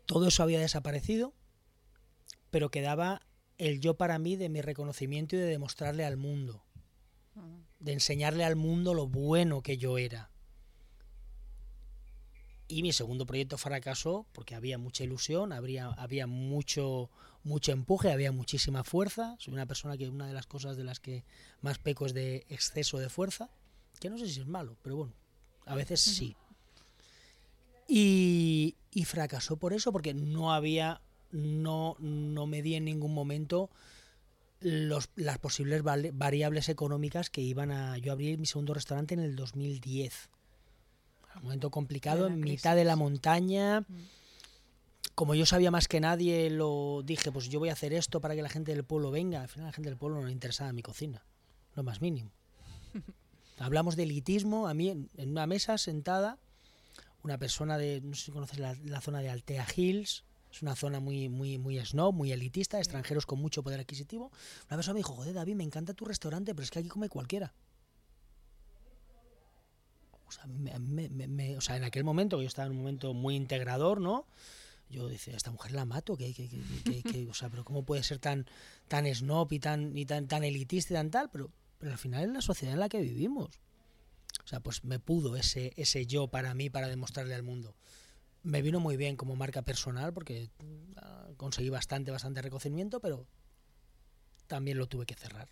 todo eso había desaparecido, pero quedaba el yo para mí de mi reconocimiento y de demostrarle al mundo, de enseñarle al mundo lo bueno que yo era. Y mi segundo proyecto fracasó porque había mucha ilusión, habría, había mucho, mucho empuje, había muchísima fuerza. Soy una persona que una de las cosas de las que más peco es de exceso de fuerza, que no sé si es malo, pero bueno, a veces sí. Y, y fracasó por eso, porque no había, no, no me di en ningún momento los, las posibles variables económicas que iban a yo abrir mi segundo restaurante en el 2010. Un momento complicado, en crisis. mitad de la montaña. Como yo sabía más que nadie, lo dije, pues yo voy a hacer esto para que la gente del pueblo venga. Al final la gente del pueblo no le interesaba mi cocina, lo más mínimo. <laughs> Hablamos de elitismo, a mí en, en una mesa sentada, una persona de, no sé si conoces la, la zona de Altea Hills, es una zona muy, muy, muy snob, muy elitista, extranjeros con mucho poder adquisitivo. Una persona me dijo, joder David, me encanta tu restaurante, pero es que aquí come cualquiera. O sea, me- me- me- o sea, en aquel momento, yo estaba en un momento muy integrador, ¿no? Yo decía, esta mujer la mato, que- o sea, pero cómo puede ser tan, tan snob y tan, y tan, tan elitista y tan tal, pero, pero al final es la sociedad en la que vivimos. O sea, pues me pudo ese, ese yo para mí, para demostrarle al mundo. Me vino muy bien como marca personal porque ah, conseguí bastante, bastante reconocimiento, pero también lo tuve que cerrar.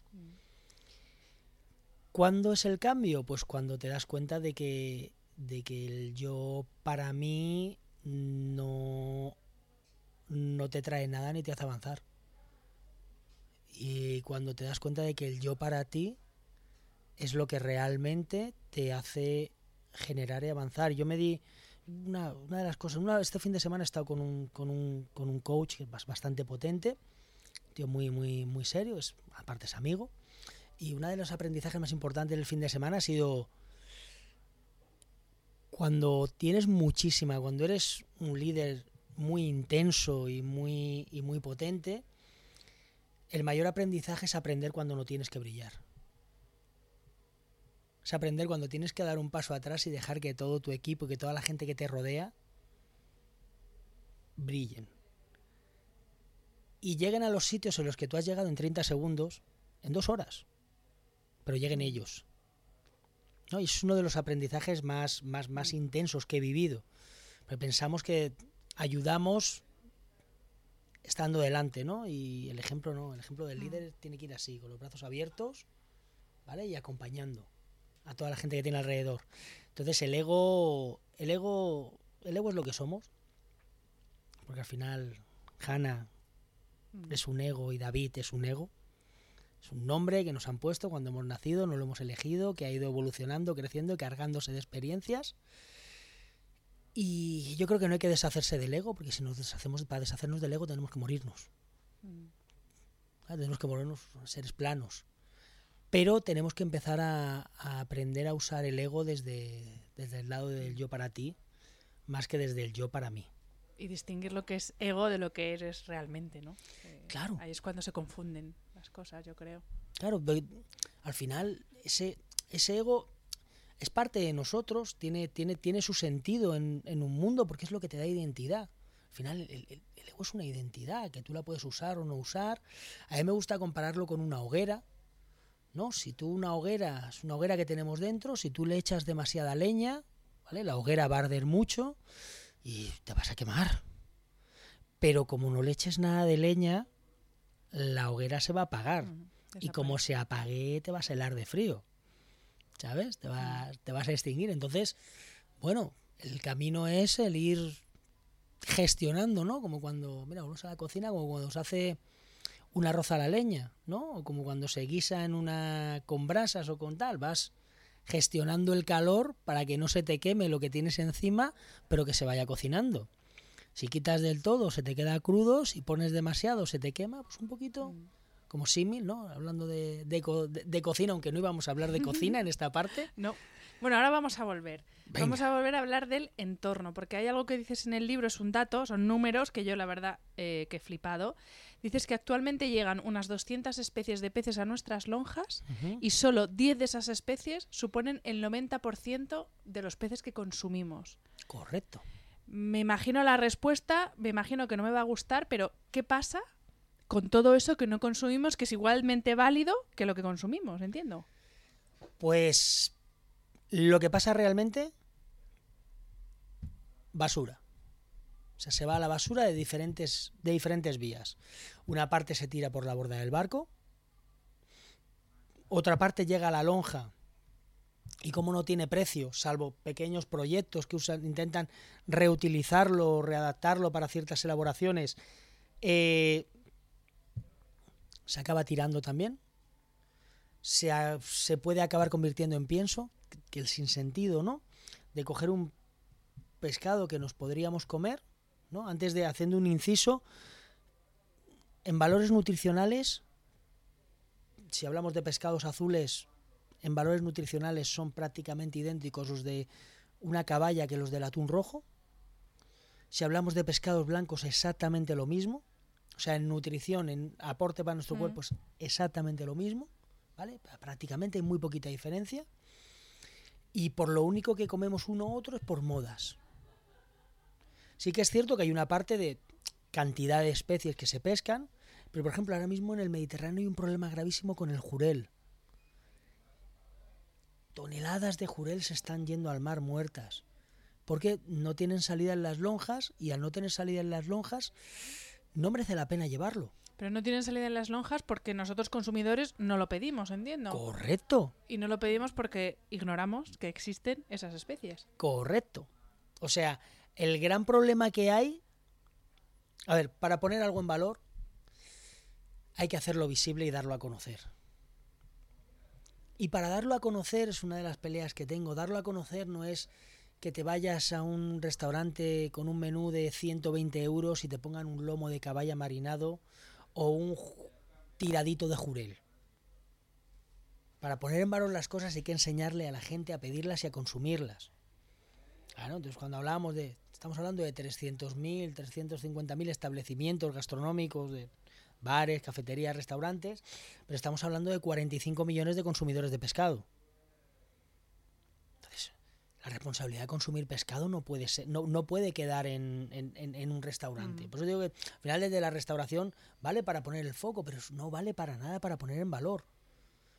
¿Cuándo es el cambio? Pues cuando te das cuenta de que, de que el yo para mí no, no te trae nada ni te hace avanzar. Y cuando te das cuenta de que el yo para ti es lo que realmente te hace generar y avanzar. Yo me di una, una de las cosas, una, este fin de semana he estado con un, con un, con un coach que es bas- bastante potente, tío muy, muy, muy serio, es, aparte es amigo, y uno de los aprendizajes más importantes del fin de semana ha sido cuando tienes muchísima, cuando eres un líder muy intenso y muy, y muy potente, el mayor aprendizaje es aprender cuando no tienes que brillar. Es aprender cuando tienes que dar un paso atrás y dejar que todo tu equipo y que toda la gente que te rodea brillen. Y lleguen a los sitios en los que tú has llegado en 30 segundos, en dos horas. Pero lleguen ellos. ¿No? Y es uno de los aprendizajes más, más, más intensos que he vivido. Pero pensamos que ayudamos estando delante, ¿no? Y el ejemplo no, el ejemplo del líder tiene que ir así, con los brazos abiertos, ¿vale? Y acompañando a toda la gente que tiene alrededor. Entonces el ego, el ego, el ego es lo que somos, porque al final Hannah es un ego y David es un ego. Es un nombre que nos han puesto cuando hemos nacido, no lo hemos elegido, que ha ido evolucionando, creciendo, cargándose de experiencias. Y yo creo que no hay que deshacerse del ego, porque si nos deshacemos, para deshacernos del ego tenemos que morirnos. Ah, Tenemos que morirnos seres planos. Pero tenemos que empezar a, a aprender a usar el ego desde, desde el lado del yo para ti, más que desde el yo para mí. Y distinguir lo que es ego de lo que eres realmente, ¿no? Eh, Claro. Ahí es cuando se confunden las cosas, yo creo. Claro, al final ese, ese ego es parte de nosotros, tiene, tiene, tiene su sentido en, en un mundo porque es lo que te da identidad. Al final el, el- el ego es una identidad que tú la puedes usar o no usar. A mí me gusta compararlo con una hoguera. ¿No? Si tú una hoguera, es una hoguera que tenemos dentro, si tú le echas demasiada leña, ¿vale? La hoguera va a arder mucho y te vas a quemar. Pero como no le eches nada de leña, la hoguera se va a apagar. Y como se apague, te vas a helar de frío. ¿Sabes? Te vas, te vas a extinguir. Entonces, bueno, el camino es el ir gestionando, ¿no? Como cuando, mira, uno se a la cocina, como cuando se hace un arroz a la leña, ¿no? O como cuando se guisa en una con brasas o con tal, vas gestionando el calor para que no se te queme lo que tienes encima, pero que se vaya cocinando. Si quitas del todo, se te queda crudo, si pones demasiado, se te quema, pues un poquito mm. como símil, ¿no? Hablando de, de, cocina, aunque no íbamos a hablar de <laughs> cocina en esta parte. No. Bueno, ahora vamos a volver. Vamos a volver a hablar del entorno, porque hay algo que dices en el libro, es un dato, son números que yo la verdad eh, que he flipado. Dices que actualmente llegan unas 200 especies de peces a nuestras lonjas y solo 10 de esas especies suponen el 90% de los peces que consumimos. Correcto. Me imagino la respuesta, me imagino que no me va a gustar, pero ¿qué pasa con todo eso que no consumimos que es igualmente válido que lo que consumimos? Entiendo. Pues lo que pasa realmente, basura. O sea, se va a la basura de diferentes, de diferentes vías. Una parte se tira por la borda del barco, otra parte llega a la lonja y como no tiene precio, salvo pequeños proyectos que usan, intentan reutilizarlo o readaptarlo para ciertas elaboraciones, eh, se acaba tirando también. Se, se, puede acabar convirtiendo en pienso, que el sinsentido, ¿no? De coger un pescado que nos podríamos comer, ¿no? Antes de haciendo un inciso, en valores nutricionales, si hablamos de pescados azules, en valores nutricionales son prácticamente idénticos los de una caballa que los del atún rojo. Si hablamos de pescados blancos, exactamente lo mismo. O sea, en nutrición, en aporte para nuestro cuerpo, es exactamente lo mismo. ¿Vale? Prácticamente hay muy poquita diferencia. Y por lo único que comemos uno u otro es por modas. Sí que es cierto que hay una parte de cantidad de especies que se pescan, pero por ejemplo ahora mismo en el Mediterráneo hay un problema gravísimo con el jurel toneladas de jurel se están yendo al mar muertas. Porque no tienen salida en las lonjas y al no tener salida en las lonjas no merece la pena llevarlo. Pero no tienen salida en las lonjas porque nosotros consumidores no lo pedimos, entiendo. Correcto. Y no lo pedimos porque ignoramos que existen esas especies. Correcto. O sea, el gran problema que hay... A ver, para poner algo en valor, hay que hacerlo visible y darlo a conocer. Y para darlo a conocer es una de las peleas que tengo. Darlo a conocer no es que te vayas a un restaurante con un menú de 120 euros y te pongan un lomo de caballa marinado o un tiradito de jurel. Para poner en valor las cosas hay que enseñarle a la gente a pedirlas y a consumirlas. Claro, entonces cuando hablamos de, estamos hablando de 300.000, 350.000 establecimientos gastronómicos, de bares, cafeterías, restaurantes, pero estamos hablando de 45 millones de consumidores de pescado. Entonces, la responsabilidad de consumir pescado no puede ser, no, no puede quedar en, un restaurante. Mm. Por eso digo que al final desde la restauración vale para poner el foco, pero no vale para nada para poner en valor.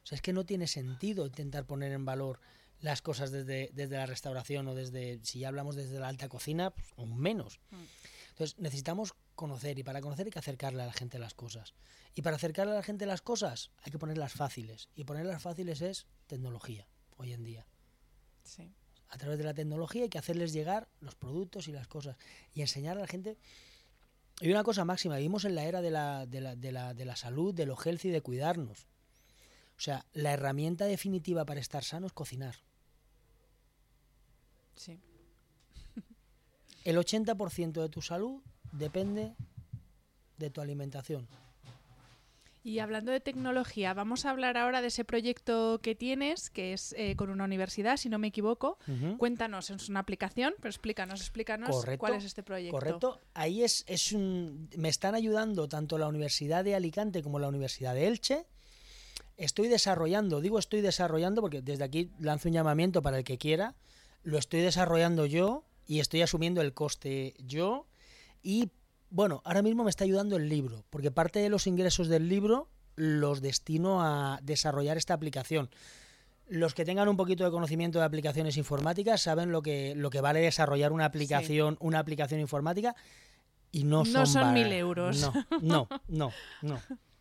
O sea, es que no tiene sentido intentar poner en valor las cosas desde, desde la restauración o desde, si ya hablamos desde la alta cocina, pues, aún menos. Mm. Entonces necesitamos conocer y para conocer hay que acercarle a la gente las cosas. Y para acercarle a la gente las cosas hay que ponerlas fáciles. Y ponerlas fáciles es tecnología, hoy en día. Sí. A través de la tecnología hay que hacerles llegar los productos y las cosas. Y enseñar a la gente... Y una cosa máxima, vivimos en la era de la, de la, de la, de la salud, de lo healthy, de cuidarnos. O sea, la herramienta definitiva para estar sano es cocinar. Sí. El 80% de tu salud depende de tu alimentación. Y hablando de tecnología, vamos a hablar ahora de ese proyecto que tienes, que es eh, con una universidad, si no me equivoco. Cuéntanos, es una aplicación, pero explícanos, explícanos cuál es este proyecto. Correcto, ahí es, es un, me están ayudando tanto la Universidad de Alicante como la Universidad de Elche. Estoy desarrollando, digo estoy desarrollando porque desde aquí lanzo un llamamiento para el que quiera, lo estoy desarrollando yo y estoy asumiendo el coste yo y bueno, ahora mismo me está ayudando el libro, porque parte de los ingresos del libro los destino a desarrollar esta aplicación. los que tengan un poquito de conocimiento de aplicaciones informáticas saben lo que, lo que vale desarrollar una aplicación, una aplicación informática y no, No son mil euros. No, no, no, no,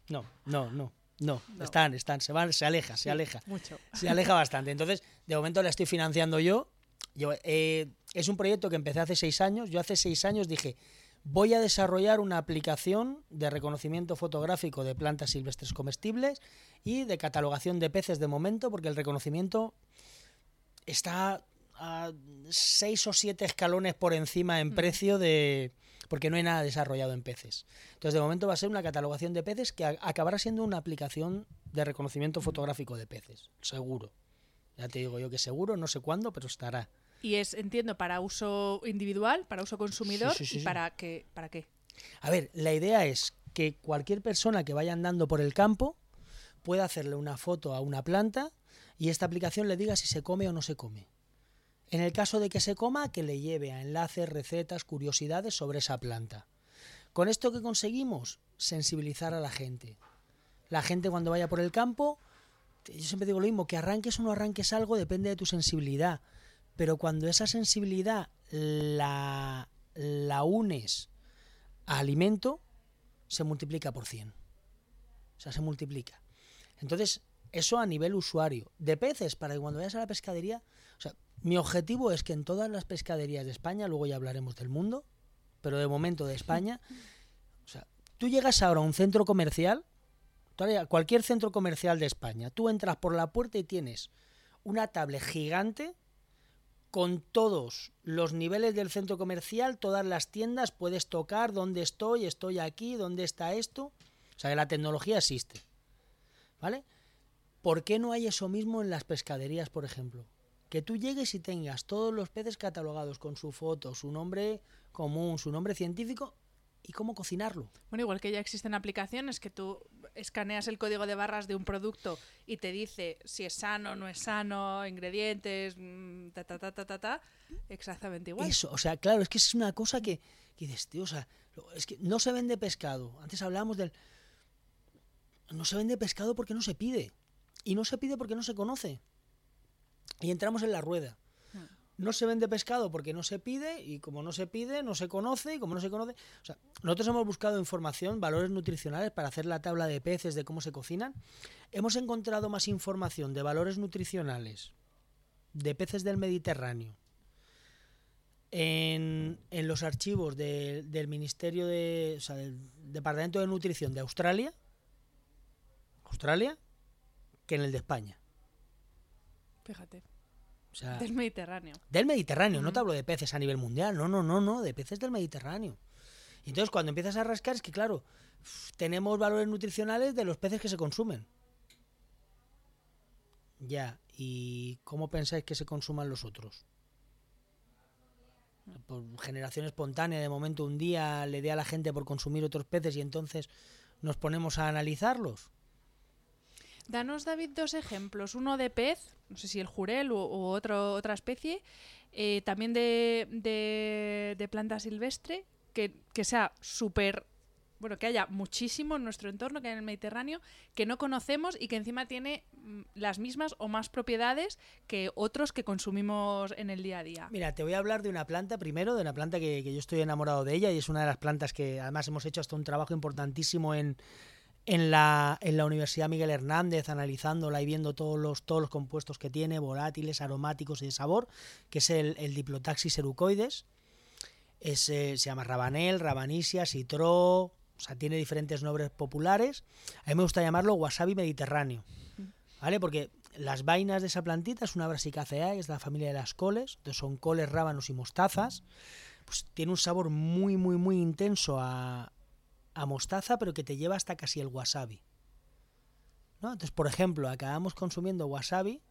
no, no, no, no. Están, están, se van, se aleja, se aleja. Mucho. Se aleja bastante. Entonces, de momento la estoy financiando yo. Yo, eh, es un proyecto que empecé hace seis años. Yo hace seis años dije, voy a desarrollar una aplicación de reconocimiento fotográfico de plantas silvestres comestibles y de catalogación de peces de momento, porque el reconocimiento está a seis o siete escalones por encima en precio de porque no hay nada desarrollado en peces. Entonces, de momento va a ser una catalogación de peces que acabará siendo una aplicación de reconocimiento fotográfico de peces, seguro. Ya te digo yo que seguro, no sé cuándo, pero estará. Y es, entiendo, para uso individual, para uso consumidor Sí, sí, sí, y para qué, para qué. A ver, la idea es que cualquier persona que vaya andando por el campo pueda hacerle una foto a una planta y esta aplicación le diga si se come o no se come. En el caso de que se coma, que le lleve a enlaces, recetas, curiosidades sobre esa planta. Con esto que conseguimos, sensibilizar a la gente. La gente cuando vaya por el campo, yo siempre digo lo mismo, que arranques o no arranques algo depende de tu sensibilidad. Pero cuando esa sensibilidad la, la unes a alimento, se multiplica por 100. O sea, se multiplica. Entonces, eso a nivel usuario. De peces, para que cuando vayas a la pescadería, mi objetivo es que en todas las pescaderías de España, luego ya hablaremos del mundo, pero de momento de España, o sea, tú llegas ahora a un centro comercial, cualquier centro comercial de España, tú entras por la puerta y tienes una tablet gigante con todos los niveles del centro comercial, todas las tiendas, puedes tocar dónde estoy, estoy aquí, dónde está esto. O sea, que la tecnología existe. ¿Vale? ¿Por qué no hay eso mismo en las pescaderías, por ejemplo? Que tú llegues y tengas todos los peces catalogados con su foto, su nombre común, su nombre científico y cómo cocinarlo. Bueno, igual que ya existen aplicaciones que tú escaneas el código de barras de un producto y te dice si es sano, no es sano, ingredientes, mm, ta ta ta ta ta, ta. exactamente igual. Eso, o sea, claro, es que es una cosa que, que dices, tío, o sea, es que no se vende pescado. Antes hablábamos del... No se vende pescado porque no se pide. Y no se pide porque no se conoce. Y entramos en la rueda. No se vende pescado porque no se pide y como no se pide, no se conoce y como no se conoce... O sea, nosotros hemos buscado información, valores nutricionales para hacer la tabla de peces, de cómo se cocinan. Hemos encontrado más información de valores nutricionales de peces del Mediterráneo en, en los archivos de- del Ministerio de... O sea, del Departamento de Nutrición de Australia, Australia, que en el de España. Fíjate, O sea, del Mediterráneo. del Mediterráneo, no te hablo de peces a nivel mundial, no, no, no, no, de peces del Mediterráneo. Y entonces cuando empiezas a rascar es que, claro, tenemos valores nutricionales de los peces que se consumen. Ya, ¿y cómo pensáis que se consuman los otros? Por generación espontánea, de momento un día le dé a la gente por consumir otros peces y entonces nos ponemos a analizarlos. Danos, David, dos ejemplos. Uno de pez, no sé si el jurel u, otro, otra especie, eh, también de, de, de planta silvestre, que, que sea súper... Bueno, que haya muchísimo en nuestro entorno, que en el Mediterráneo, que no conocemos y que encima tiene mm, las mismas o más propiedades que otros que consumimos en el día a día. Mira, te voy a hablar de una planta primero, de una planta que, que yo estoy enamorado de ella y es una de las plantas que además hemos hecho hasta un trabajo importantísimo en, en, la, en la Universidad Miguel Hernández, analizándola y viendo todos los, todos los compuestos que tiene, volátiles, aromáticos y de sabor, que es el, el Diplotaxis erucoides. Es, eh, se llama rabanel, rabanisia, citro, o sea, tiene diferentes nombres populares. A mí me gusta llamarlo wasabi mediterráneo. ¿Vale? Porque las vainas de esa plantita es una Brassicaceae, es de la familia de las coles, entonces son coles, rábanos y mostazas. Pues tiene un sabor muy, muy, muy intenso a, a mostaza, pero que te lleva hasta casi el wasabi. ¿No? Entonces, por ejemplo, acabamos consumiendo wasabi,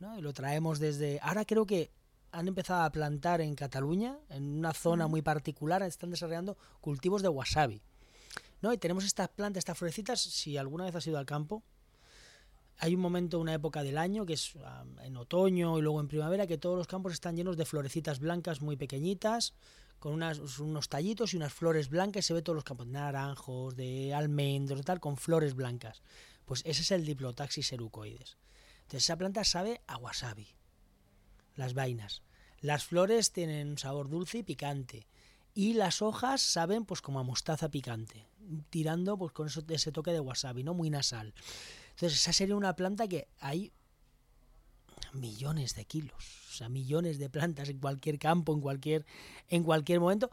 ¿no? Y lo traemos desde. Ahora creo que han empezado a plantar en Cataluña, en una zona muy particular, están desarrollando cultivos de wasabi. ¿no? Y tenemos estas plantas, estas florecitas, si alguna vez has ido al campo, hay un momento, una época del año, que es en otoño y luego en primavera, que todos los campos están llenos de florecitas blancas muy pequeñitas, con unos tallitos y unas flores blancas, se ve todos los campos, naranjos, de almendros tal, con flores blancas. Pues ese es el Diplotaxis erucoides. Entonces esa planta sabe a wasabi, las vainas. Las flores tienen un sabor dulce y picante. Y las hojas saben pues como a mostaza picante, tirando pues con ese toque de wasabi, ¿no? Muy nasal. Entonces esa sería una planta que hay millones de kilos, o sea, millones de plantas en cualquier campo, en cualquier, en cualquier momento.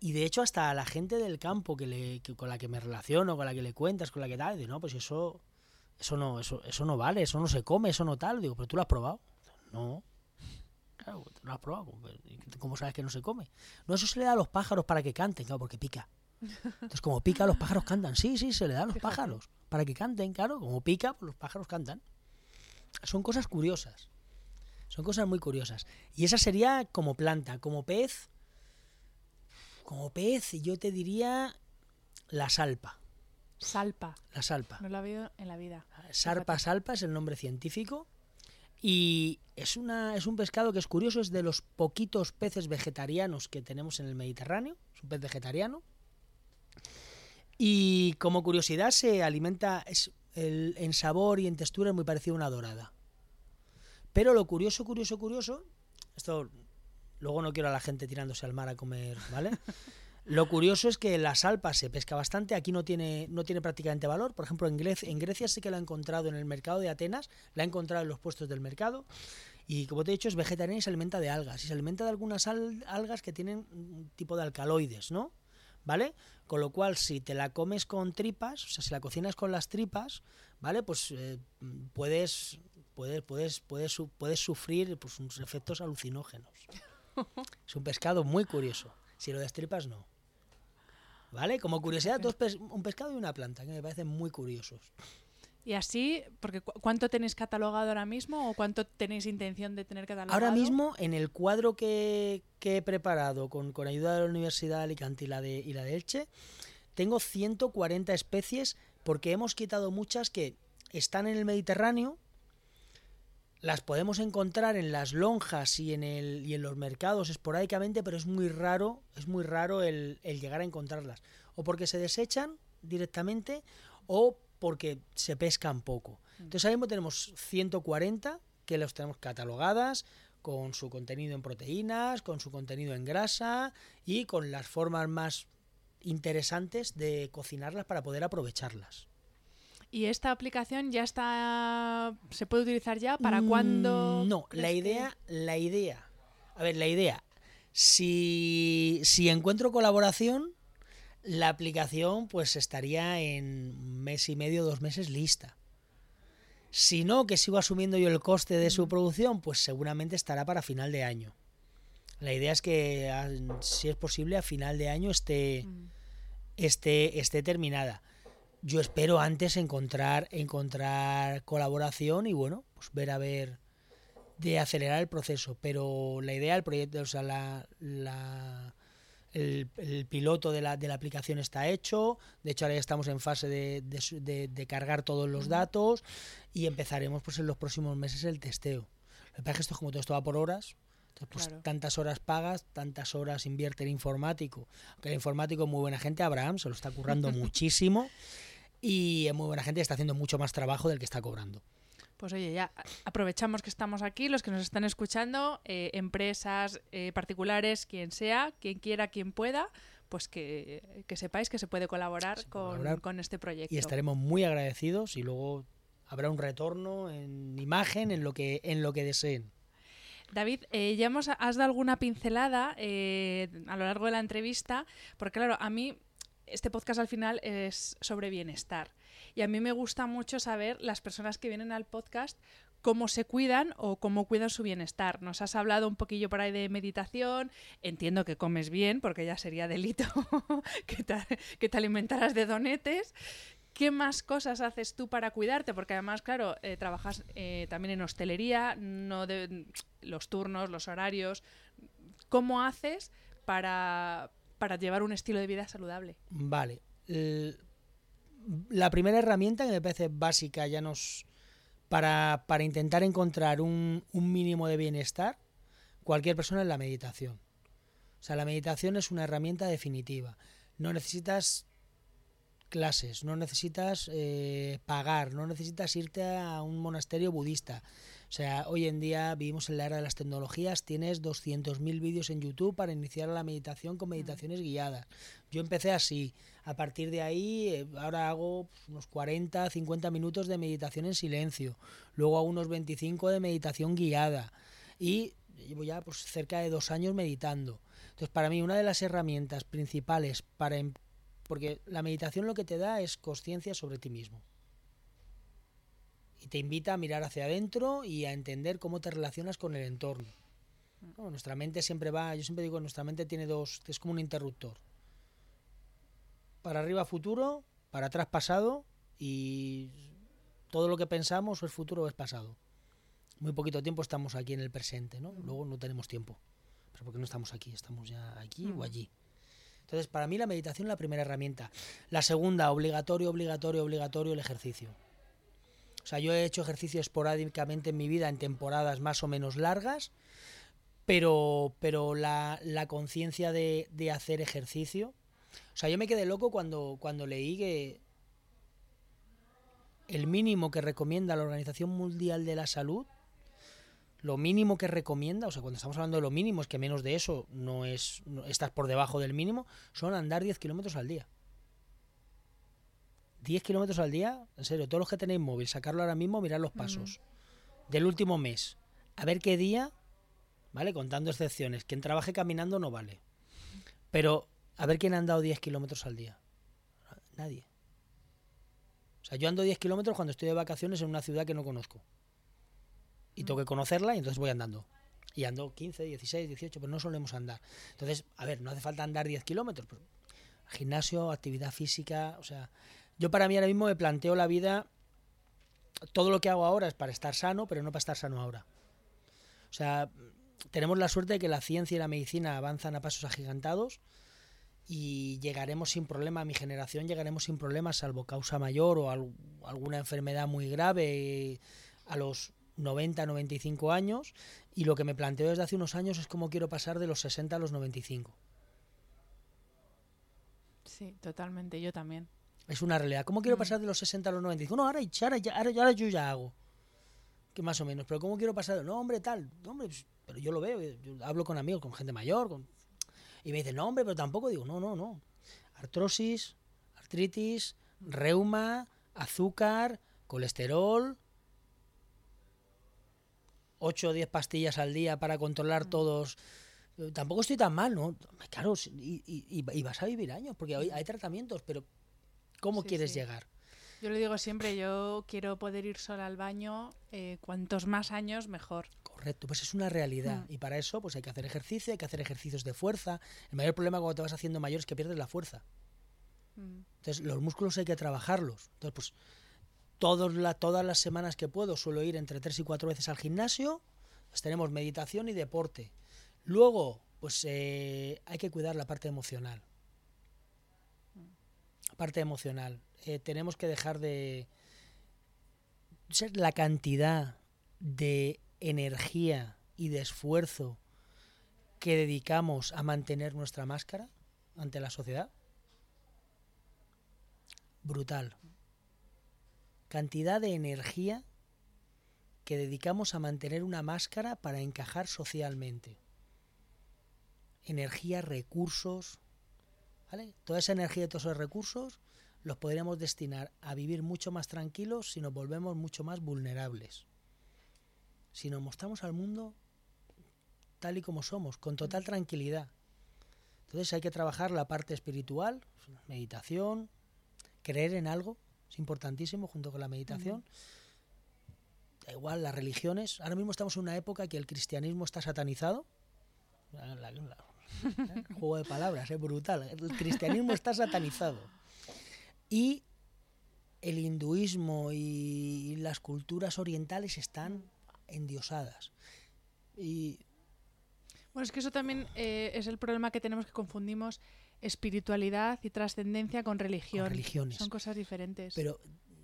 Y de hecho hasta la gente del campo que le, que, con la que me relaciono, con la que le cuentas, con la que tal, digo, no, pues eso, eso no, eso, eso no vale, eso no se come, eso no tal. Digo, pero tú lo has probado. No. Claro, tú lo has probado. ¿Cómo sabes que no se come? No, eso se le da a los pájaros para que canten, claro, porque pica. Entonces, como pica, los pájaros cantan. Sí, sí, se le da a los pájaros para que canten, claro. Como pica, pues los pájaros cantan. Son cosas curiosas. Son cosas muy curiosas. Y esa sería como planta. Como pez, como pez, yo te diría la salpa. Salpa. La salpa. No la veo en la vida. Sarpa salpa es el nombre científico. Y es, una, es un pescado que es curioso, es de los poquitos peces vegetarianos que tenemos en el Mediterráneo. Es un pez vegetariano. Y como curiosidad se alimenta, es el, en sabor y en textura es muy parecido a una dorada. Pero lo curioso, curioso, curioso, esto luego no quiero a la gente tirándose al mar a comer, ¿vale? <laughs> Lo curioso es que la salpa se pesca bastante, aquí no tiene, no tiene prácticamente valor. Por ejemplo, en Grecia, en Grecia sí que la ha encontrado en el mercado de Atenas, la ha encontrado en los puestos del mercado. Y como te he dicho, es vegetariana y se alimenta de algas. Y se alimenta de algunas algas que tienen un tipo de alcaloides, ¿no? ¿Vale? Con lo cual, si te la comes con tripas, o sea, si la cocinas con las tripas, ¿vale? Pues eh, puedes, puedes, puedes, puedes, puedes sufrir pues, unos efectos alucinógenos. es un pescado muy curioso. Si lo destripas, no. ¿Vale? Como curiosidad, dos un pescado y una planta, que me parecen muy curiosos. Y así, porque ¿cuánto tenéis catalogado ahora mismo o cuánto tenéis intención de tener catalogado? Ahora mismo, en el cuadro que, he preparado con, con, ayuda de la Universidad de Alicante y la de, y la de Elche, tengo 140 especies porque hemos quitado muchas que están en el Mediterráneo, las podemos encontrar en las lonjas y en, el, y en los mercados esporádicamente, pero es muy raro, es muy raro el, el llegar a encontrarlas. O porque se desechan directamente o porque se pescan poco. Entonces ahora mismo tenemos 140 que los tenemos catalogadas con su contenido en proteínas, con su contenido en grasa y con las formas más interesantes de cocinarlas para poder aprovecharlas. ¿Y esta aplicación ya está se puede utilizar ya para cuándo? No, la idea, que... la idea. A ver, la idea. Si, si encuentro colaboración, la aplicación pues estaría en un mes y medio, dos meses lista. Si no, que sigo asumiendo yo el coste de su producción, pues seguramente estará para final de año. La idea es que, si es posible, a final de año esté, esté, esté terminada. Yo espero antes encontrar, encontrar colaboración y bueno, pues ver a ver de acelerar el proceso. Pero la idea del proyecto, o sea, la, la el, el, piloto de la, de la, aplicación está hecho, de hecho ahora ya estamos en fase de, de, de, cargar todos los datos y empezaremos pues en los próximos meses el testeo. Lo que pasa es que esto como todo esto va por horas, entonces, pues claro. tantas horas pagas, tantas horas invierte el informático. Aunque el informático es muy buena gente, Abraham se lo está currando <laughs> muchísimo y es muy buena gente y está haciendo mucho más trabajo del que está cobrando. Pues oye, ya aprovechamos que estamos aquí, los que nos están escuchando, eh, empresas, eh, particulares, quien sea, quien quiera, quien pueda, pues que, que sepáis que se puede colaborar, se puede con, colaborar con, este proyecto. Y estaremos muy agradecidos y luego habrá un retorno en imagen, en lo que, en lo que deseen. David, eh, ya hemos, has dado alguna pincelada eh, a lo largo de la entrevista, porque claro, a mí este podcast al final es sobre bienestar. Y a mí me gusta mucho saber las personas que vienen al podcast cómo se cuidan o cómo cuidan su bienestar. Nos has hablado un poquillo por ahí de meditación, entiendo que comes bien, porque ya sería delito <laughs> que, te, alimentaras de donetes. ¿Qué más cosas haces tú para cuidarte? Porque además, claro, eh, trabajas eh, también en hostelería, no de, los turnos, los horarios. ¿Cómo haces para, para llevar un estilo de vida saludable? Vale. La primera herramienta que me parece básica ya nos para, para intentar encontrar un, un, mínimo de bienestar, cualquier persona es la meditación. O sea, la meditación es una herramienta definitiva. No necesitas clases, no necesitas eh, pagar, no necesitas irte a un monasterio budista. O sea, hoy en día vivimos en la era de las tecnologías, tienes 200.000 vídeos en YouTube para iniciar la meditación con meditaciones guiadas. Yo empecé así, a partir de ahí eh, ahora hago unos 40, 50 minutos de meditación en silencio, luego hago unos 25 de meditación guiada y llevo ya pues, cerca de dos años meditando. Entonces, para mí, una de las herramientas principales para... em- Porque la meditación lo que te da es conciencia sobre ti mismo. Y te invita a mirar hacia adentro y a entender cómo te relacionas con el entorno. ¿no? Nuestra mente siempre va, yo siempre digo, nuestra mente tiene dos, es como un interruptor. Para arriba futuro, para atrás pasado y todo lo que pensamos o es futuro o es pasado. Muy poquito tiempo estamos aquí en el presente, ¿no? Luego no tenemos tiempo. Pero porque no estamos aquí, estamos ya aquí o allí. Entonces, para mí la meditación es la primera herramienta. La segunda, obligatorio, obligatorio, obligatorio, el ejercicio. O sea, yo he hecho ejercicio esporádicamente en mi vida en temporadas más o menos largas, pero, pero la, la conciencia de, de hacer ejercicio. O sea, yo me quedé loco cuando, cuando leí que el mínimo que recomienda la Organización Mundial de la Salud, lo mínimo que recomienda, o sea, cuando estamos hablando de lo mínimo, es que menos de eso no es, no, estás por debajo del mínimo, son andar 10 kilómetros al día. 10 kilómetros al día, en serio, todos los que tenéis móvil, sacarlo ahora mismo, mirar los pasos del último mes. A ver qué día, ¿vale? Contando excepciones. Quien trabaje caminando no vale. Pero a ver quién ha andado 10 kilómetros al día. Nadie. O sea, yo ando 10 kilómetros cuando estoy de vacaciones en una ciudad que no conozco. Y tengo que conocerla y entonces voy andando. Y ando 15, 16, 18, pero no solemos andar. Entonces, a ver, no hace falta andar 10 kilómetros. Pero gimnasio, actividad física, o sea, yo para mí ahora mismo me planteo la vida, todo lo que hago ahora es para estar sano, pero no para estar sano ahora. O sea, tenemos la suerte de que la ciencia y la medicina avanzan a pasos agigantados y llegaremos sin problema, mi generación llegaremos sin problemas, salvo causa mayor o al- alguna enfermedad muy grave a los 90, 95 años. Y lo que me planteo desde hace unos años es cómo quiero pasar de los 60 a los 95. Sí, totalmente, yo también. Es una realidad. ¿Cómo quiero pasar de los 60 a los 95? No, ahora, ahora, ya- ahora, ahora yo ya hago. Que más o menos. Pero ¿cómo quiero pasar? No, hombre, tal. No, hombre, pues, pero yo lo veo. Yo hablo con amigos, con gente mayor. con- Y me dicen, no, hombre, pero tampoco. Digo, no, no, no. Artrosis, artritis, reuma, azúcar, colesterol. 8 o 10 pastillas al día para controlar todos. Eh, Tampoco estoy tan mal, ¿no? Claro, y, y- y- y vas a vivir años, porque hay, hay tratamientos, pero ¿cómo Sí, quieres sí. llegar? Yo lo digo siempre, yo quiero poder ir sola al baño, eh, cuantos más años mejor. Correcto, pues es una realidad. Mm. Y para eso pues hay que hacer ejercicio, hay que hacer ejercicios de fuerza. El mayor problema cuando te vas haciendo mayor es que pierdes la fuerza. Mm. Entonces los músculos hay que trabajarlos. Entonces pues todos la- todas las semanas que puedo suelo ir entre tres y cuatro veces al gimnasio. Pues tenemos meditación y deporte. Luego pues eh, hay que cuidar la parte emocional. Parte emocional. Eh, tenemos que dejar de ser la cantidad de energía y de esfuerzo que dedicamos a mantener nuestra máscara ante la sociedad. Brutal. Cantidad de energía que dedicamos a mantener una máscara para encajar socialmente. Energía, recursos, ¿vale? Toda esa energía y todos esos recursos los podríamos destinar a vivir mucho más tranquilos si nos volvemos mucho más vulnerables. Si nos mostramos al mundo tal y como somos, con total tranquilidad. Entonces hay que trabajar la parte espiritual, meditación, creer en algo, es importantísimo junto con la meditación. Da igual las religiones. Ahora mismo estamos en una época que el cristianismo está satanizado. La- la- la-. <laughs> Juego de palabras, es brutal. El cristianismo está satanizado. Y el hinduismo y las culturas orientales están endiosadas. Y Bueno, es que eso también eh, es el problema que tenemos que confundimos espiritualidad y trascendencia con religión. religiones. Son cosas diferentes. Pero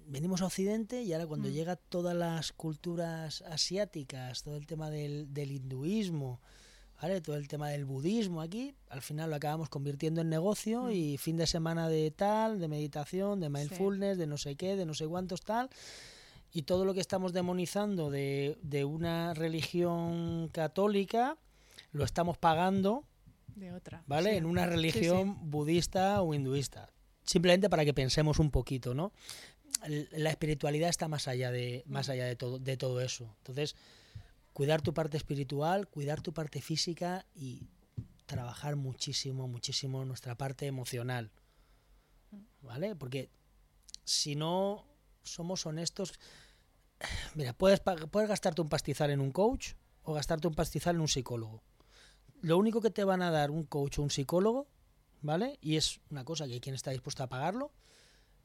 venimos a Occidente y ahora cuando Mm. llega todas las culturas asiáticas, todo el tema del, del hinduismo, ¿vale? Todo el tema del budismo aquí, al final lo acabamos convirtiendo en negocio y fin de semana de tal, de meditación, de mindfulness, de no sé qué, de no sé cuántos tal. Y todo lo que estamos demonizando de, de una religión católica lo estamos pagando De otra. ¿vale? sí. En una Sí, sí. religión budista o hinduista. Simplemente para que pensemos un poquito, ¿no? La espiritualidad está más allá de, más allá de todo, de todo eso. Entonces, cuidar tu parte espiritual, cuidar tu parte física y trabajar muchísimo, muchísimo nuestra parte emocional. ¿Vale? Porque si no somos honestos, <sighs> mira, puedes, puedes gastarte un pastizal en un coach o gastarte un pastizal en un psicólogo lo único que te van a dar un coach o un psicólogo, ¿vale? Y es una cosa que hay quien está dispuesto a pagarlo.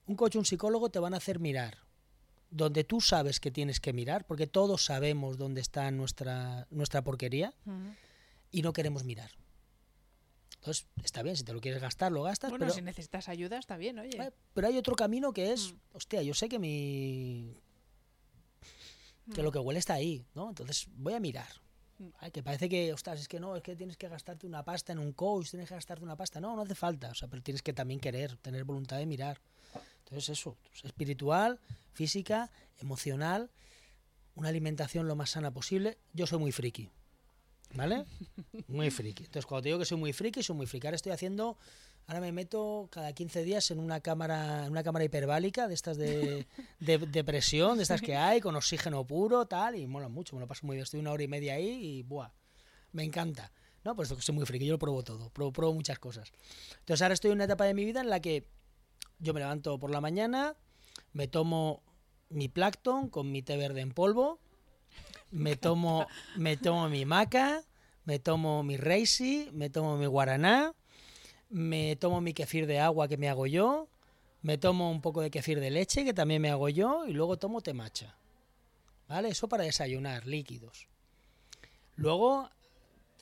Un coach o un psicólogo te van a hacer mirar donde tú sabes que tienes que mirar, porque todos sabemos dónde está nuestra, nuestra porquería y no queremos mirar. Entonces, está bien, si te lo quieres gastar, lo gastas, Bueno, pero, si necesitas ayuda, está bien, oye. eh, pero hay otro camino que es, hostia, yo sé que mi... que lo que huele está ahí, ¿no? Entonces voy a mirar. Ay, que parece que, ostras, es que no, es que tienes que gastarte una pasta en un coach, tienes que gastarte una pasta. No, no hace falta, o sea, pero tienes que también querer, tener voluntad de mirar. Entonces eso, pues, espiritual, física, emocional, una alimentación lo más sana posible. Yo soy muy friki, ¿vale? <laughs> Muy friki. Entonces cuando te digo que soy muy friki, soy muy friki. Ahora estoy haciendo, ahora me meto cada 15 días en una cámara, en una cámara hiperbálica de estas de, de, de presión, de estas que hay, con oxígeno puro, tal, y mola mucho, me lo paso muy bien. Estoy una hora y media ahí y buah, me encanta. No, pues soy muy friki, yo lo pruebo todo, pruebo, pruebo muchas cosas. Entonces ahora estoy en una etapa de mi vida en la que yo me levanto por la mañana, me tomo mi Plankton con mi té verde en polvo, me tomo, me tomo mi maca, me tomo mi Reisi, me tomo mi guaraná, me tomo mi kefir de agua que me hago yo, me tomo un poco de kefir de leche que también me hago yo y luego tomo té matcha. ¿Vale? Eso para desayunar, líquidos. Luego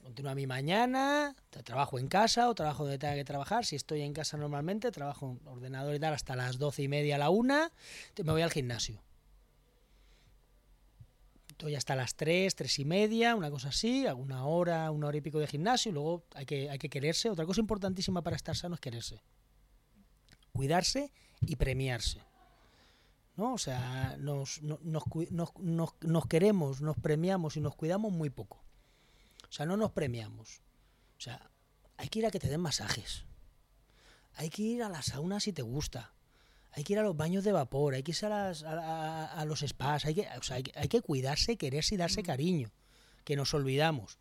continúa mi mañana, tra- trabajo en casa o trabajo donde tenga que trabajar. Si estoy en casa normalmente, trabajo en ordenador y tal hasta las doce y media, la una, me voy al gimnasio. Estoy hasta las tres, tres y media, una cosa así, una hora, una hora y pico de gimnasio y luego hay que, hay que quererse. Otra cosa importantísima para estar sano es quererse. Cuidarse y premiarse. ¿No? O sea, nos, nos- nos- nos queremos, nos premiamos y nos cuidamos muy poco. O sea, no nos premiamos. O sea, hay que ir a que te den masajes. Hay que ir a la sauna si te gusta. Hay que ir a los baños de vapor, hay que ir a, las- a- a- a los spas, hay que, o sea, hay, que, hay que cuidarse, quererse y darse cariño, que nos olvidamos.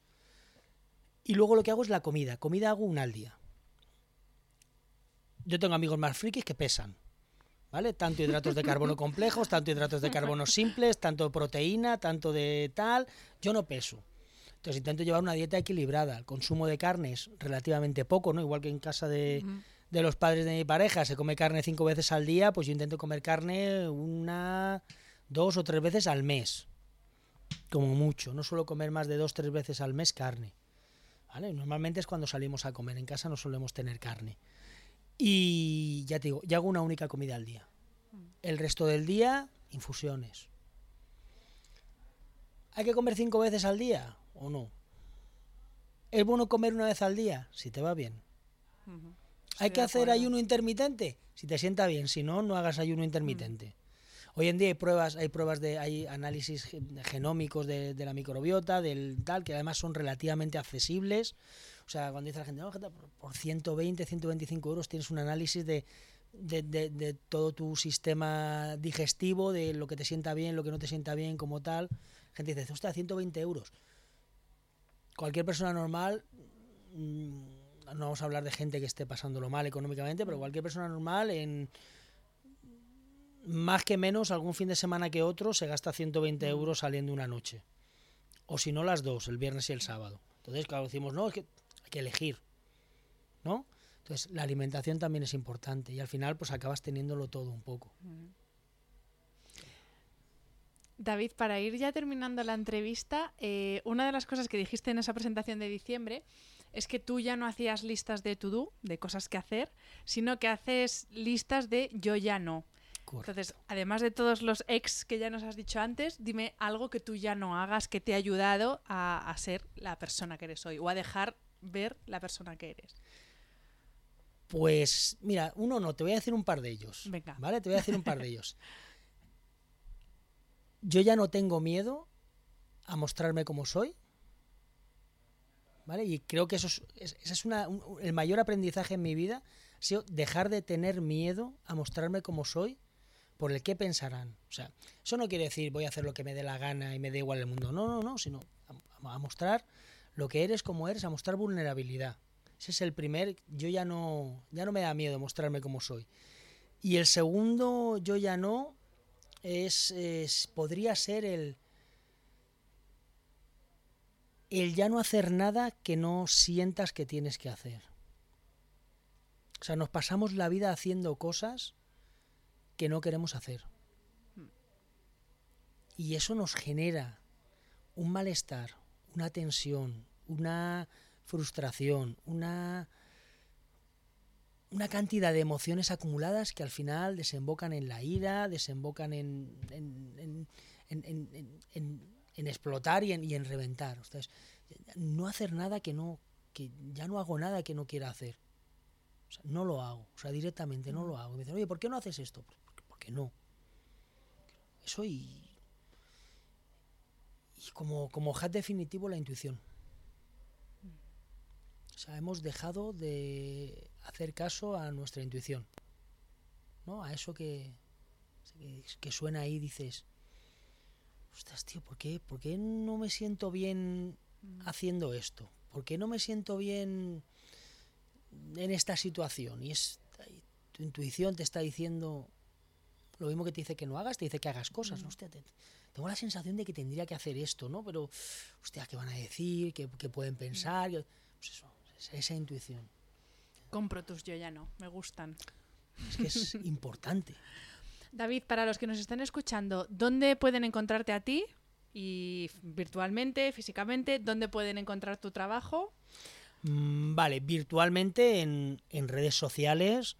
Y luego lo que hago es la comida. Comida hago una al día. Yo tengo amigos más frikis que pesan. ¿Vale? Tanto hidratos de <laughs> carbono complejos, tanto hidratos de carbono simples, tanto proteína, tanto de tal. Yo no peso. Entonces intento llevar una dieta equilibrada. El consumo de carnes relativamente poco, ¿no? Igual que en casa de, de los padres de mi pareja se come carne cinco veces al día, pues yo intento comer carne una, dos o tres veces al mes. Como mucho. No suelo comer más de dos, tres veces al mes carne. ¿Vale? Normalmente es cuando salimos a comer. En casa no solemos tener carne. Y ya te digo, ya hago una única comida al día. El resto del día, infusiones. ¿Hay que comer cinco veces al día o no? ¿Es bueno comer una vez al día? Si te va bien. ¿Hay que hacer ayuno intermitente? Si te sienta bien, si no, no hagas ayuno intermitente. Hoy en día hay pruebas, hay pruebas de, hay análisis gen- genómicos de, de la microbiota, del tal, que además son relativamente accesibles. O sea, cuando dice la gente, no, por- por 120, 125 euros tienes un análisis de, de, de- de todo tu sistema digestivo, de lo que te sienta bien, lo que no te sienta bien, como tal. Gente dice, hostia, 120 euros. Cualquier persona normal, mm, no vamos a hablar de gente que esté pasándolo mal económicamente, pero cualquier persona normal en más que menos algún fin de semana que otro se gasta 120 euros saliendo una noche. O si no las dos, el viernes y el sábado. Entonces, claro, decimos, no, es que hay que elegir. ¿No? Entonces, la alimentación también es importante y al final pues acabas teniéndolo todo un poco. David, para ir ya terminando la entrevista, eh, una de las cosas que dijiste en esa presentación de diciembre es que tú ya no hacías listas de to-do, de cosas que hacer, sino que haces listas de yo ya no. Entonces, además de todos los ex que ya nos has dicho antes, dime algo que tú ya no hagas que te ha ayudado a, a ser la persona que eres hoy o a dejar ver la persona que eres. Pues mira, uno no, te voy a decir un par de ellos. Venga. ¿Vale? Te voy a decir un par de ellos. <laughs> Yo ya no tengo miedo a mostrarme como soy. ¿Vale? Y creo que eso es, es- ese es el mayor aprendizaje en mi vida. Dejar de tener miedo a mostrarme como soy por el qué pensarán. O sea, eso no quiere decir voy a hacer lo que me dé la gana y me dé igual el mundo. No, no, no, sino a, a mostrar lo que eres como eres, a mostrar vulnerabilidad. Ese es el primer, yo ya no, ya no me da miedo mostrarme como soy. Y el segundo, yo ya no, es, es- podría ser el, el ya no hacer nada que no sientas que tienes que hacer. O sea, nos pasamos la vida haciendo cosas que no queremos hacer. Y eso nos genera un malestar, una tensión, una frustración, una, una cantidad de emociones acumuladas que al final desembocan en la ira, desembocan en, en, explotar y en, y en reventar. O sea, no hacer nada que no, que ya no hago nada que no quiera hacer. O sea, no lo hago, o sea, directamente no lo hago. Me dicen, oye, ¿por qué no haces esto? Pues porque, porque no. Eso y, y como, como hat definitivo la intuición. O sea, hemos dejado de hacer caso a nuestra intuición. ¿No? A eso que, que, que suena ahí, dices, ostras, tío, ¿por qué, ¿por qué no me siento bien haciendo esto? ¿Por qué no me siento bien en esta situación? Y es, tu intuición te está diciendo lo mismo que te dice que no hagas, te dice que hagas cosas. ¿no? Hostia, te- tengo la sensación de que tendría que hacer esto, ¿no? Pero, hostia, ¿qué van a decir? ¿Qué, qué pueden pensar? ¿Qué- Pues eso, esa- esa intuición. Compro tus yo ya no, me gustan. Es que es <laughs> importante. David, para los que nos están escuchando, ¿dónde pueden encontrarte a ti? Y virtualmente, físicamente, ¿dónde pueden encontrar tu trabajo? Mm, Vale, virtualmente en, en redes sociales,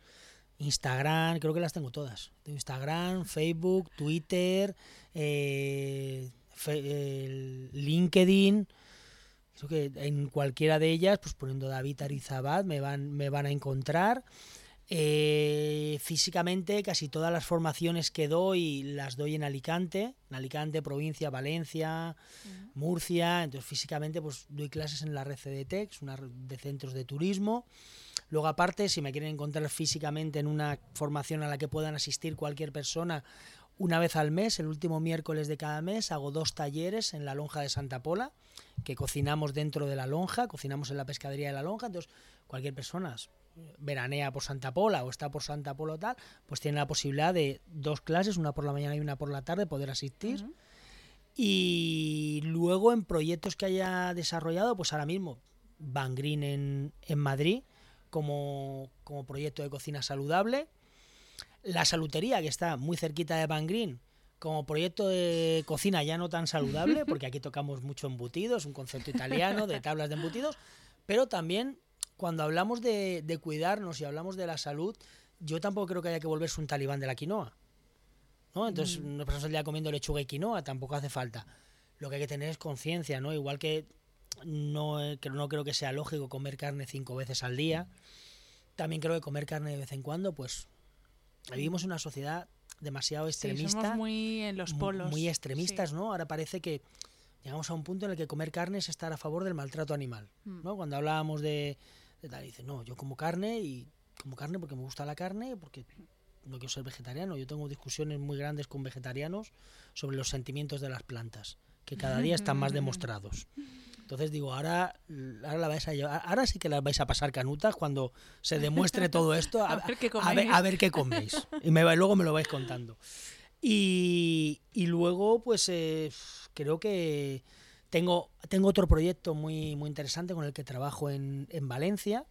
Instagram, creo que las tengo todas. Tengo Instagram, Facebook, Twitter, eh, fe- LinkedIn. Creo que en cualquiera de ellas, pues poniendo David Arizabad, me van, me van a encontrar. Eh, físicamente, casi todas las formaciones que doy las doy en Alicante, en Alicante, provincia, Valencia, Murcia. Entonces, físicamente, pues doy clases en la red CDTEX, una red de centros de turismo. Luego, aparte, si me quieren encontrar físicamente en una formación a la que puedan asistir cualquier persona una vez al mes, el último miércoles de cada mes, hago dos talleres en la lonja de Santa Pola, que cocinamos dentro de la lonja, cocinamos en la pescadería de la lonja. Entonces, cualquier persona veranea por Santa Pola o está por Santa Pola o tal, pues tiene la posibilidad de dos clases, una por la mañana y una por la tarde, poder asistir. Y luego en proyectos que haya desarrollado, pues ahora mismo Van Green en, en Madrid como, como proyecto de cocina saludable. La salutería, que está muy cerquita de Van Green, como proyecto de cocina ya no tan saludable, <laughs> porque aquí tocamos mucho embutidos, un concepto italiano de tablas de embutidos, pero también cuando hablamos de, de cuidarnos y hablamos de la salud, yo tampoco creo que haya que volverse un talibán de la quinoa. ¿no? Entonces, nos pasamos el día comiendo lechuga y quinoa, tampoco hace falta. Lo que hay que tener es conciencia, ¿no? Igual que no, eh, que no creo que sea lógico comer carne cinco veces al día, también creo que comer carne de vez en cuando, pues vivimos en una sociedad demasiado Sí, extremista. somos muy en los polos. Muy extremistas, Sí. ¿no? Ahora parece que llegamos a un punto en el que comer carne es estar a favor del maltrato animal, Mm. ¿no? Cuando hablábamos de, de tal, dice, no, yo como carne y como carne porque me gusta la carne, porque no quiero ser vegetariano. Yo tengo discusiones muy grandes con vegetarianos sobre los sentimientos de las plantas, que cada día están más <laughs> demostrados. Entonces digo, ahora, ahora, la vais a llevar- ahora sí que las vais a pasar canutas cuando se demuestre todo esto. A <laughs> ver qué a ver, coméis. a ver qué coméis. Y me, luego me lo vais contando. Y, y luego, pues eh, creo que tengo, tengo otro proyecto muy, muy interesante con el que trabajo en, en Valencia,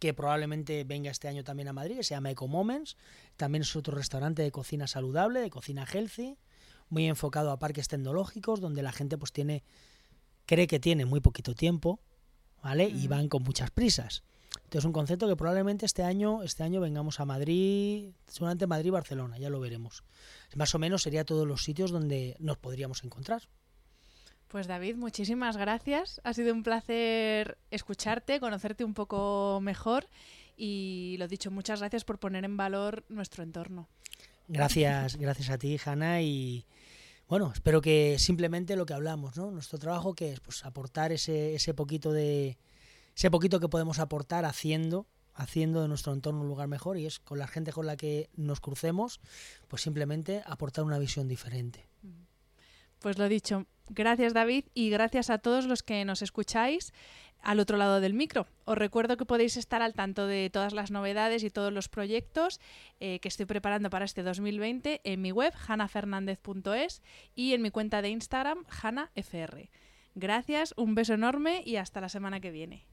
que probablemente venga este año también a Madrid, que se llama Eco Moments. También es otro restaurante de cocina saludable, de cocina healthy, muy enfocado a parques tecnológicos, donde la gente pues tiene, cree que tiene muy poquito tiempo, ¿vale? Y van con muchas prisas. Entonces un concepto que probablemente este año, este año vengamos a Madrid, seguramente Madrid Barcelona, ya lo veremos. Más o menos sería todos los sitios donde nos podríamos encontrar. Pues David, muchísimas gracias. Ha sido un placer escucharte, conocerte un poco mejor y lo dicho, muchas gracias por poner en valor nuestro entorno. Gracias, gracias a ti, Hanna, y bueno, espero que simplemente lo que hablamos, ¿no? Nuestro trabajo que es pues aportar ese, ese poquito de ese poquito que podemos aportar haciendo haciendo de nuestro entorno un lugar mejor y es con la gente con la que nos crucemos, pues simplemente aportar una visión diferente. Pues lo dicho, gracias David y gracias a todos los que nos escucháis al otro lado del micro. Os recuerdo que podéis estar al tanto de todas las novedades y todos los proyectos eh, que estoy preparando para este 2020 en mi web, hanafernandez.es y en mi cuenta de Instagram, hanafr. Gracias, un beso enorme y hasta la semana que viene.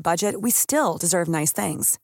Budget.